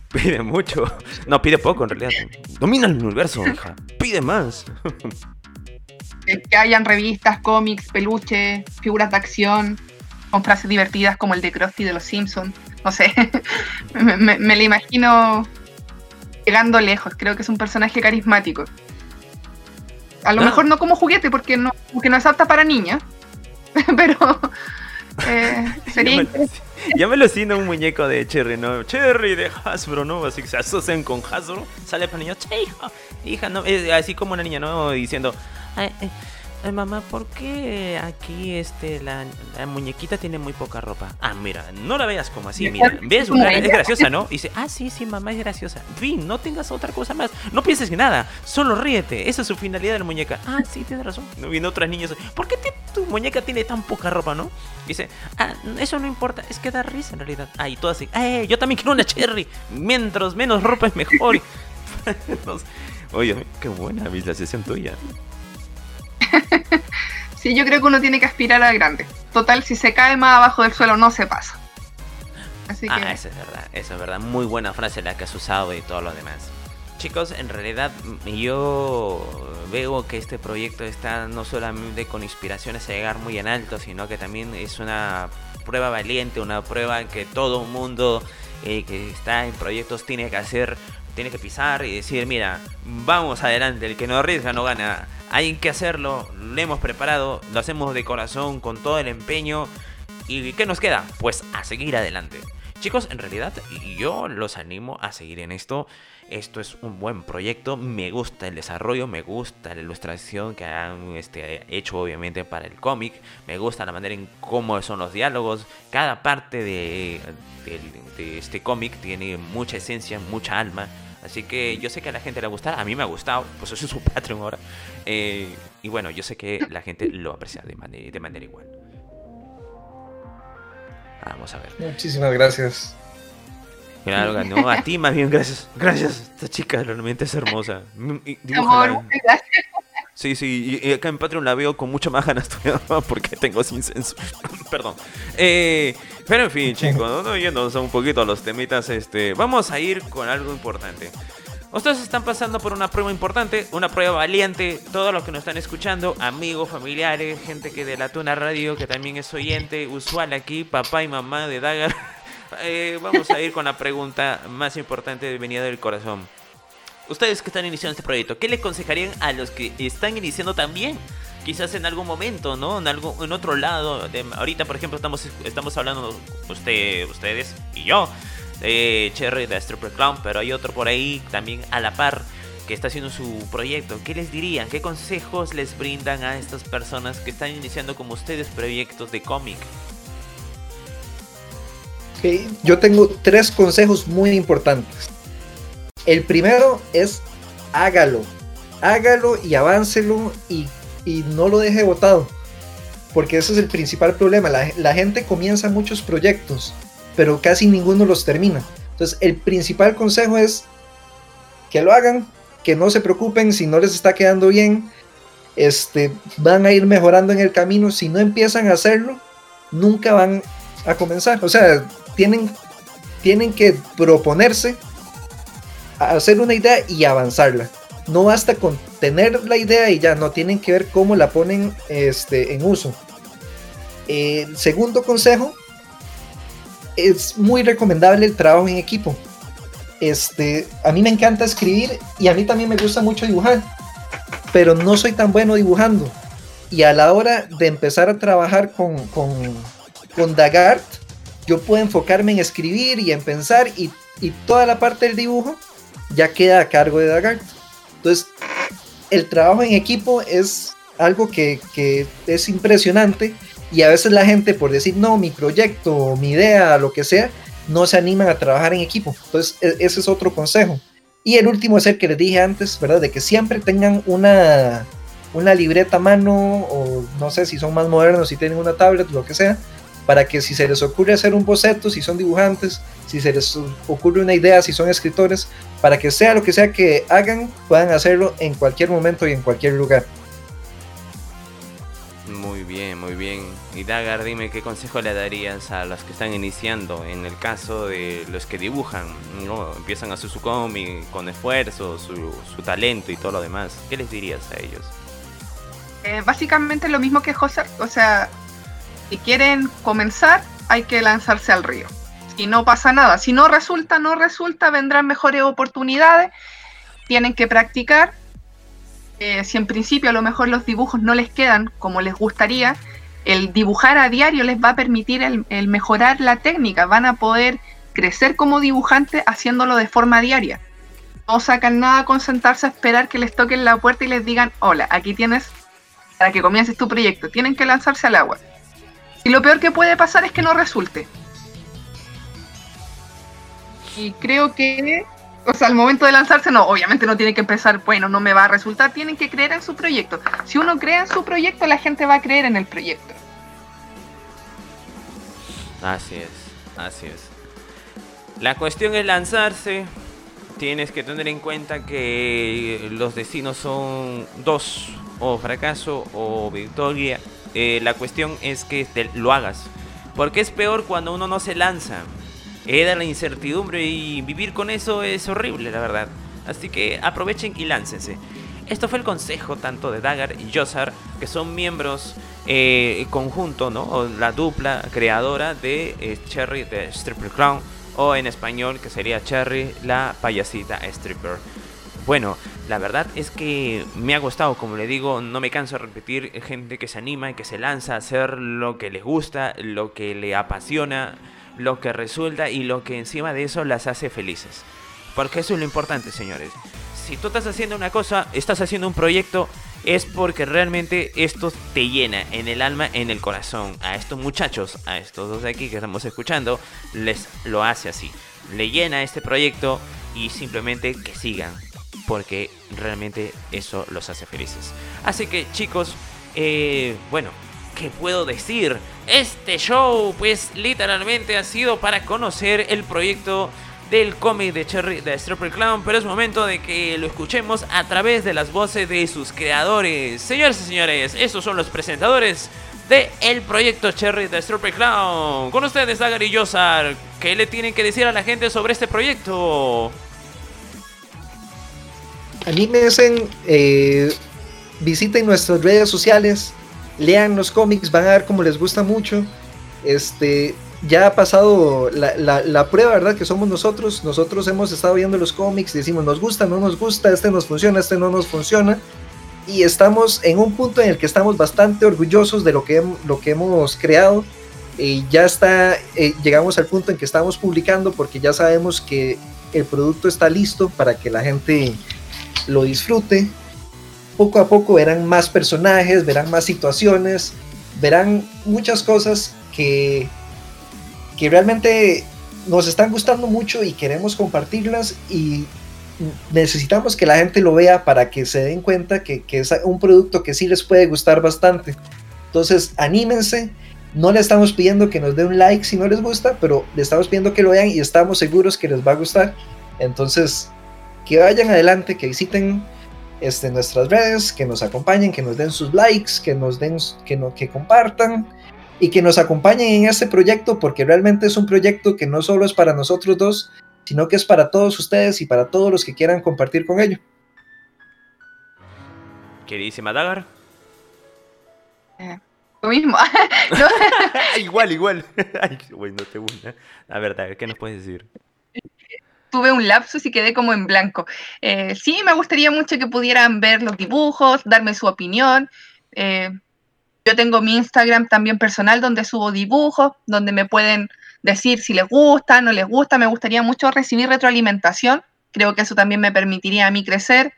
Pide mucho. No, pide poco en realidad. Domina el universo, hija. Pide más. que hayan revistas, cómics, peluches, figuras de acción, con frases divertidas como el de Krusty de los Simpsons. No sé, me, me, lo imagino llegando lejos. Creo que es un personaje carismático. A lo ah. mejor no como juguete, porque no, porque no es apta para niñas, pero eh, sería ya me, lo siento un muñeco de Cherry, ¿no? Cherry de Hasbro, ¿no? Así que se asocian con Hasbro, sale para niños, che, hija, hija, ¿no? así como una niña, ¿no? Diciendo, Ay, mamá, ¿por qué aquí este la, muñequita tiene muy poca ropa? Ah, mira, no la veas como así, mira. ¿Ves? es graciosa, ¿no? Y dice, ah, sí, sí, mamá es graciosa. Fin, no tengas otra cosa más. No pienses en nada, solo ríete. Esa es su finalidad de la muñeca. Ah, sí, tienes razón. No otras niñas. ¿Por qué tu muñeca tiene tan poca ropa, no? dice, ah, eso no importa, es que da risa en realidad. Ah, y todo así, eh, yo también quiero una cherry. Mientras menos ropa es mejor. Oye, qué buena visualización tuya. sí, yo creo que uno tiene que aspirar a grande. Total, si se cae más abajo del suelo, no se pasa. Así ah, eso es verdad, eso es verdad. Muy buena frase la que has usado y todo lo demás. Chicos, en realidad yo veo que este proyecto está no solamente con inspiraciones a llegar muy en alto, sino que también es una prueba valiente, una prueba que todo mundo eh, que está en proyectos tiene que hacer, tiene que pisar y decir, mira, vamos adelante, el que no arriesga no gana hay que hacerlo, lo hemos preparado, lo hacemos de corazón, con todo el empeño. ¿Y qué nos queda? Pues a seguir adelante. Chicos, en realidad yo los animo a seguir en esto. Esto es un buen proyecto. Me gusta el desarrollo, me gusta la ilustración que han este, hecho obviamente para el cómic. Me gusta la manera en cómo son los diálogos. Cada parte de este cómic tiene mucha esencia, mucha alma. Así que yo sé que a la gente le va a mí me ha gustado, pues eso es su Patreon ahora. Eh, y bueno, yo sé que la gente lo aprecia de manera, de manera igual. Vamos a ver. Muchísimas gracias. Claro, no, a ti más bien, gracias. Gracias, esta chica realmente es hermosa. Amor, gracias. Sí, sí, y acá en Patreon la veo con mucha más ganas porque tengo sin censo. Perdón. Eh, pero en fin, chicos, ¿no? yéndonos un poquito a los temitas, este, vamos a ir con algo importante. Ustedes están pasando por una prueba importante, una prueba valiente. Todos los que nos están escuchando, amigos, familiares, gente que de la Tuna Radio, que también es oyente, usual aquí, papá y mamá de Dagar. Eh, vamos a ir con la pregunta más importante de venida del corazón ustedes que están iniciando este proyecto, ¿qué le aconsejarían a los que están iniciando también? Quizás en algún momento, ¿no? En algo, en otro lado. Ahorita, por ejemplo, estamos, estamos hablando usted, ustedes y yo de Cherry de Stripper Clown, pero hay otro por ahí también a la par que está haciendo su proyecto. ¿Qué les dirían? ¿Qué consejos les brindan a estas personas que están iniciando como ustedes proyectos de cómic? Okay. Yo tengo tres consejos muy importantes. El primero es hágalo, hágalo y aváncelo y, no lo deje botado. Porque ese es el principal problema. La, gente comienza muchos proyectos, pero casi ninguno los termina. Entonces, el principal consejo es que lo hagan, que no se preocupen si no les está quedando bien. Este, van a ir mejorando en el camino. Si no empiezan a hacerlo, nunca van a comenzar. O sea, tienen, tienen que proponerse hacer una idea y avanzarla. No basta con tener la idea y ya, no tienen que ver cómo la ponen este, en uso. el segundo consejo, es muy recomendable el trabajo en equipo. Este, a mí me encanta escribir y a mí también me gusta mucho dibujar, pero no soy tan bueno dibujando. Y a la hora de empezar a trabajar con, con, con Dagart, yo puedo enfocarme en escribir y en pensar y, y toda la parte del dibujo ya queda a cargo de Dagart. Entonces, el trabajo en equipo es algo que, que, es impresionante y a veces la gente por decir, no, mi proyecto, mi idea, lo que sea, no se animan a trabajar en equipo. Entonces, e, ese es otro consejo. Y el último es el que les dije antes, ¿verdad? De que siempre tengan una, una libreta a mano o no sé si son más modernos, si tienen una tablet, lo que sea, para que si se les ocurre hacer un boceto, si son dibujantes, si se les ocurre una idea, si son escritores, para que sea lo que sea que hagan, puedan hacerlo en cualquier momento y en cualquier lugar. Muy bien, muy bien. Y Dagar, dime qué consejo le darías a los que están iniciando en el caso de los que dibujan, ¿no? Empiezan a hacer su cómic con esfuerzo, su, su, talento y todo lo demás. ¿Qué les dirías a ellos? Eh, básicamente lo mismo que José, o sea, si quieren comenzar, hay que lanzarse al río. Y no pasa nada. Si no resulta, no resulta, vendrán mejores oportunidades. Tienen que practicar eh, si en principio a lo mejor los dibujos no les quedan como les gustaría, el dibujar a diario les va a permitir el, mejorar la técnica, van a poder crecer como dibujante haciéndolo de forma diaria. No sacan nada con sentarse a esperar que les toquen la puerta y les digan, hola, aquí tienes para que comiences tu proyecto. Tienen que lanzarse al agua. Y lo peor que puede pasar es que no resulte. Y creo que o sea, al momento de lanzarse, no, obviamente no tienen que empezar, bueno, no me va a resultar, tienen que creer en su proyecto. Si uno cree en su proyecto, la gente va a creer en el proyecto. Así es, así es. La cuestión es lanzarse. Tienes que tener en cuenta que los destinos son dos, o fracaso o victoria. Eh, la cuestión es que te lo hagas. Porque es peor cuando uno no se lanza era la incertidumbre y vivir con eso es horrible, la verdad. Así que aprovechen y láncense. Esto fue el consejo tanto de Dagar y Yosar, que son miembros eh, conjunto, ¿no? O la dupla creadora de eh, Cherry de Stripper Clown, o en español que sería Cherry la payasita stripper. Bueno, la verdad es que me ha gustado, como le digo, no me canso de repetir, gente que se anima y que se lanza a hacer lo que les gusta, lo que le apasiona lo que resulta y lo que encima de eso las hace felices. Porque eso es lo importante, señores. Si tú estás haciendo una cosa, estás haciendo un proyecto, es porque realmente esto te llena en el alma, en el corazón. A estos muchachos, a estos dos de aquí que estamos escuchando, les lo hace así. Le llena este proyecto y simplemente que sigan. Porque realmente eso los hace felices. Así que chicos, eh, bueno, ¿qué puedo decir? Este show, pues literalmente ha sido para conocer el proyecto del cómic de Cherry de Stripper Clown, pero es momento de que lo escuchemos a través de las voces de sus creadores. Señores y señores, estos son los presentadores de el proyecto Cherry de Stripper Clown. Con ustedes, Dagar ¿qué le tienen que decir a la gente sobre este proyecto? Anímense, eh, visiten nuestras redes sociales, lean los cómics, van a ver cómo les gusta mucho. Este, ya ha pasado la, la, prueba, ¿verdad? Que somos nosotros. Nosotros hemos estado viendo los cómics, decimos, nos gusta, no nos gusta, este nos funciona, este no nos funciona. Y estamos en un punto en el que estamos bastante orgullosos de lo que, lo que hemos creado. Y ya está, eh, llegamos al punto en que estamos publicando porque ya sabemos que el producto está listo para que la gente lo disfrute poco a poco verán más personajes, verán más situaciones, verán muchas cosas que, que realmente nos están gustando mucho y queremos compartirlas y necesitamos que la gente lo vea para que se den cuenta que, que, es un producto que sí les puede gustar bastante. Entonces, anímense. No le estamos pidiendo que nos den un like si no les gusta, pero le estamos pidiendo que lo vean y estamos seguros que les va a gustar. Entonces, que vayan adelante, que visiten este, nuestras redes, que nos acompañen, que nos den sus likes, que nos den, que, no, que compartan y que nos acompañen en este proyecto porque realmente es un proyecto que no solo es para nosotros dos, sino que es para todos ustedes y para todos los que quieran compartir con ello. ¿Qué dice Madagar? Eh, Lo mismo. igual, igual. Ay, bueno, te una. La verdad, ¿qué nos puedes decir? Tuve un lapsus y quedé como en blanco. Eh, sí, me gustaría mucho que pudieran ver los dibujos, darme su opinión. Eh, yo tengo mi Instagram también personal donde subo dibujos, donde me pueden decir si les gusta, no les gusta. Me gustaría mucho recibir retroalimentación. Creo que eso también me permitiría a mí crecer.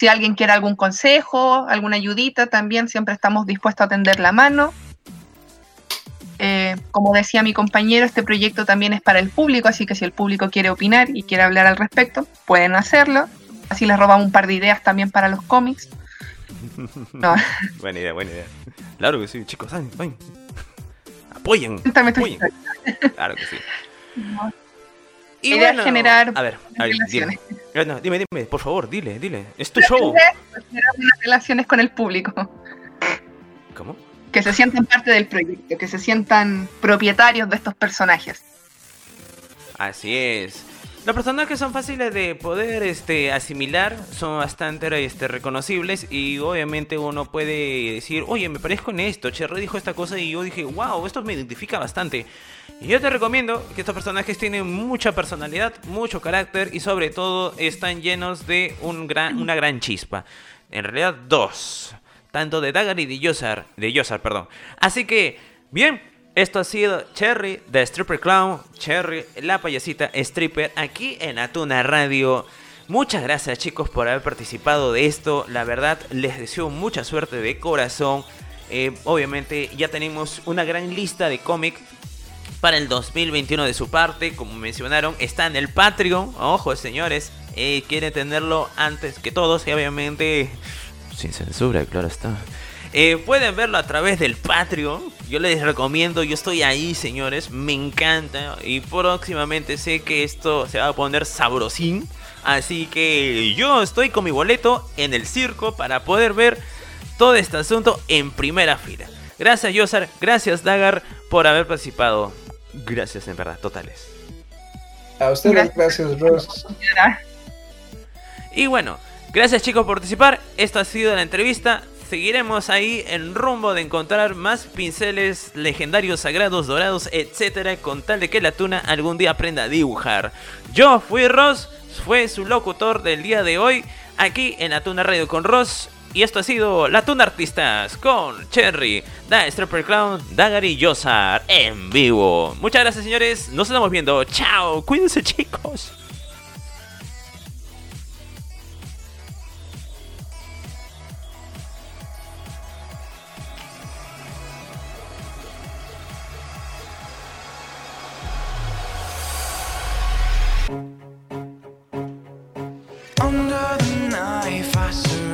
Si alguien quiere algún consejo, alguna ayudita, también siempre estamos dispuestos a tender la mano. Eh, como decía mi compañero, este proyecto también es para el público, así que si el público quiere opinar y quiere hablar al respecto, pueden hacerlo. Así les robamos un par de ideas también para los cómics. buena idea, buena idea. Claro que sí, chicos, ven, Apoyen. Claro que sí. Y idea generar a ver, a ver dime. dime, dime, por favor, dile, dile. Es tu show. Generar relaciones con el público. ¿Cómo? Que se sientan parte del proyecto, que se sientan propietarios de estos personajes. Así es. Los personajes son fáciles de poder este, asimilar, son bastante este, reconocibles y obviamente uno puede decir, oye, me parezco en esto, Cherry dijo esta cosa y yo dije, wow, esto me identifica bastante. Y yo te recomiendo que estos personajes tienen mucha personalidad, mucho carácter y sobre todo están llenos de un gran, una gran chispa. En realidad dos, tanto de Dagger y de Yosar, de Yosar, perdón. Así que, bien, esto ha sido Cherry, The Stripper Clown, Cherry, la payasita stripper, aquí en Atuna Radio. Muchas gracias chicos por haber participado de esto. La verdad, les deseo mucha suerte de corazón. Eh, obviamente ya tenemos una gran lista de cómics para el 2021 de su parte. Como mencionaron, está en el Patreon. Ojo, señores. Eh, quieren tenerlo antes que todos. Y obviamente, sin censura, claro está. Eh, pueden verlo a través del Patreon. Yo les recomiendo, yo estoy ahí, señores. Me encanta. Y próximamente sé que esto se va a poner sabrosín. Así que yo estoy con mi boleto en el circo para poder ver todo este asunto en primera fila. Gracias, Yosar. Gracias, Dagar, por haber participado. Gracias, en verdad, totales. A ustedes, gracias, Ross. Y bueno, gracias chicos por participar. Esto ha sido la entrevista seguiremos ahí en rumbo de encontrar más pinceles legendarios, sagrados, dorados, etcétera, con tal de que la tuna algún día aprenda a dibujar. Yo fui Ross, fue su locutor del día de hoy, aquí en la Tuna Radio con Ross. Y esto ha sido La Tuna Artistas con Cherry, Da Strapper Clown, Dagari Yosar en vivo. Muchas gracias, señores. Nos estamos viendo. Chao. Cuídense, chicos. 当你发现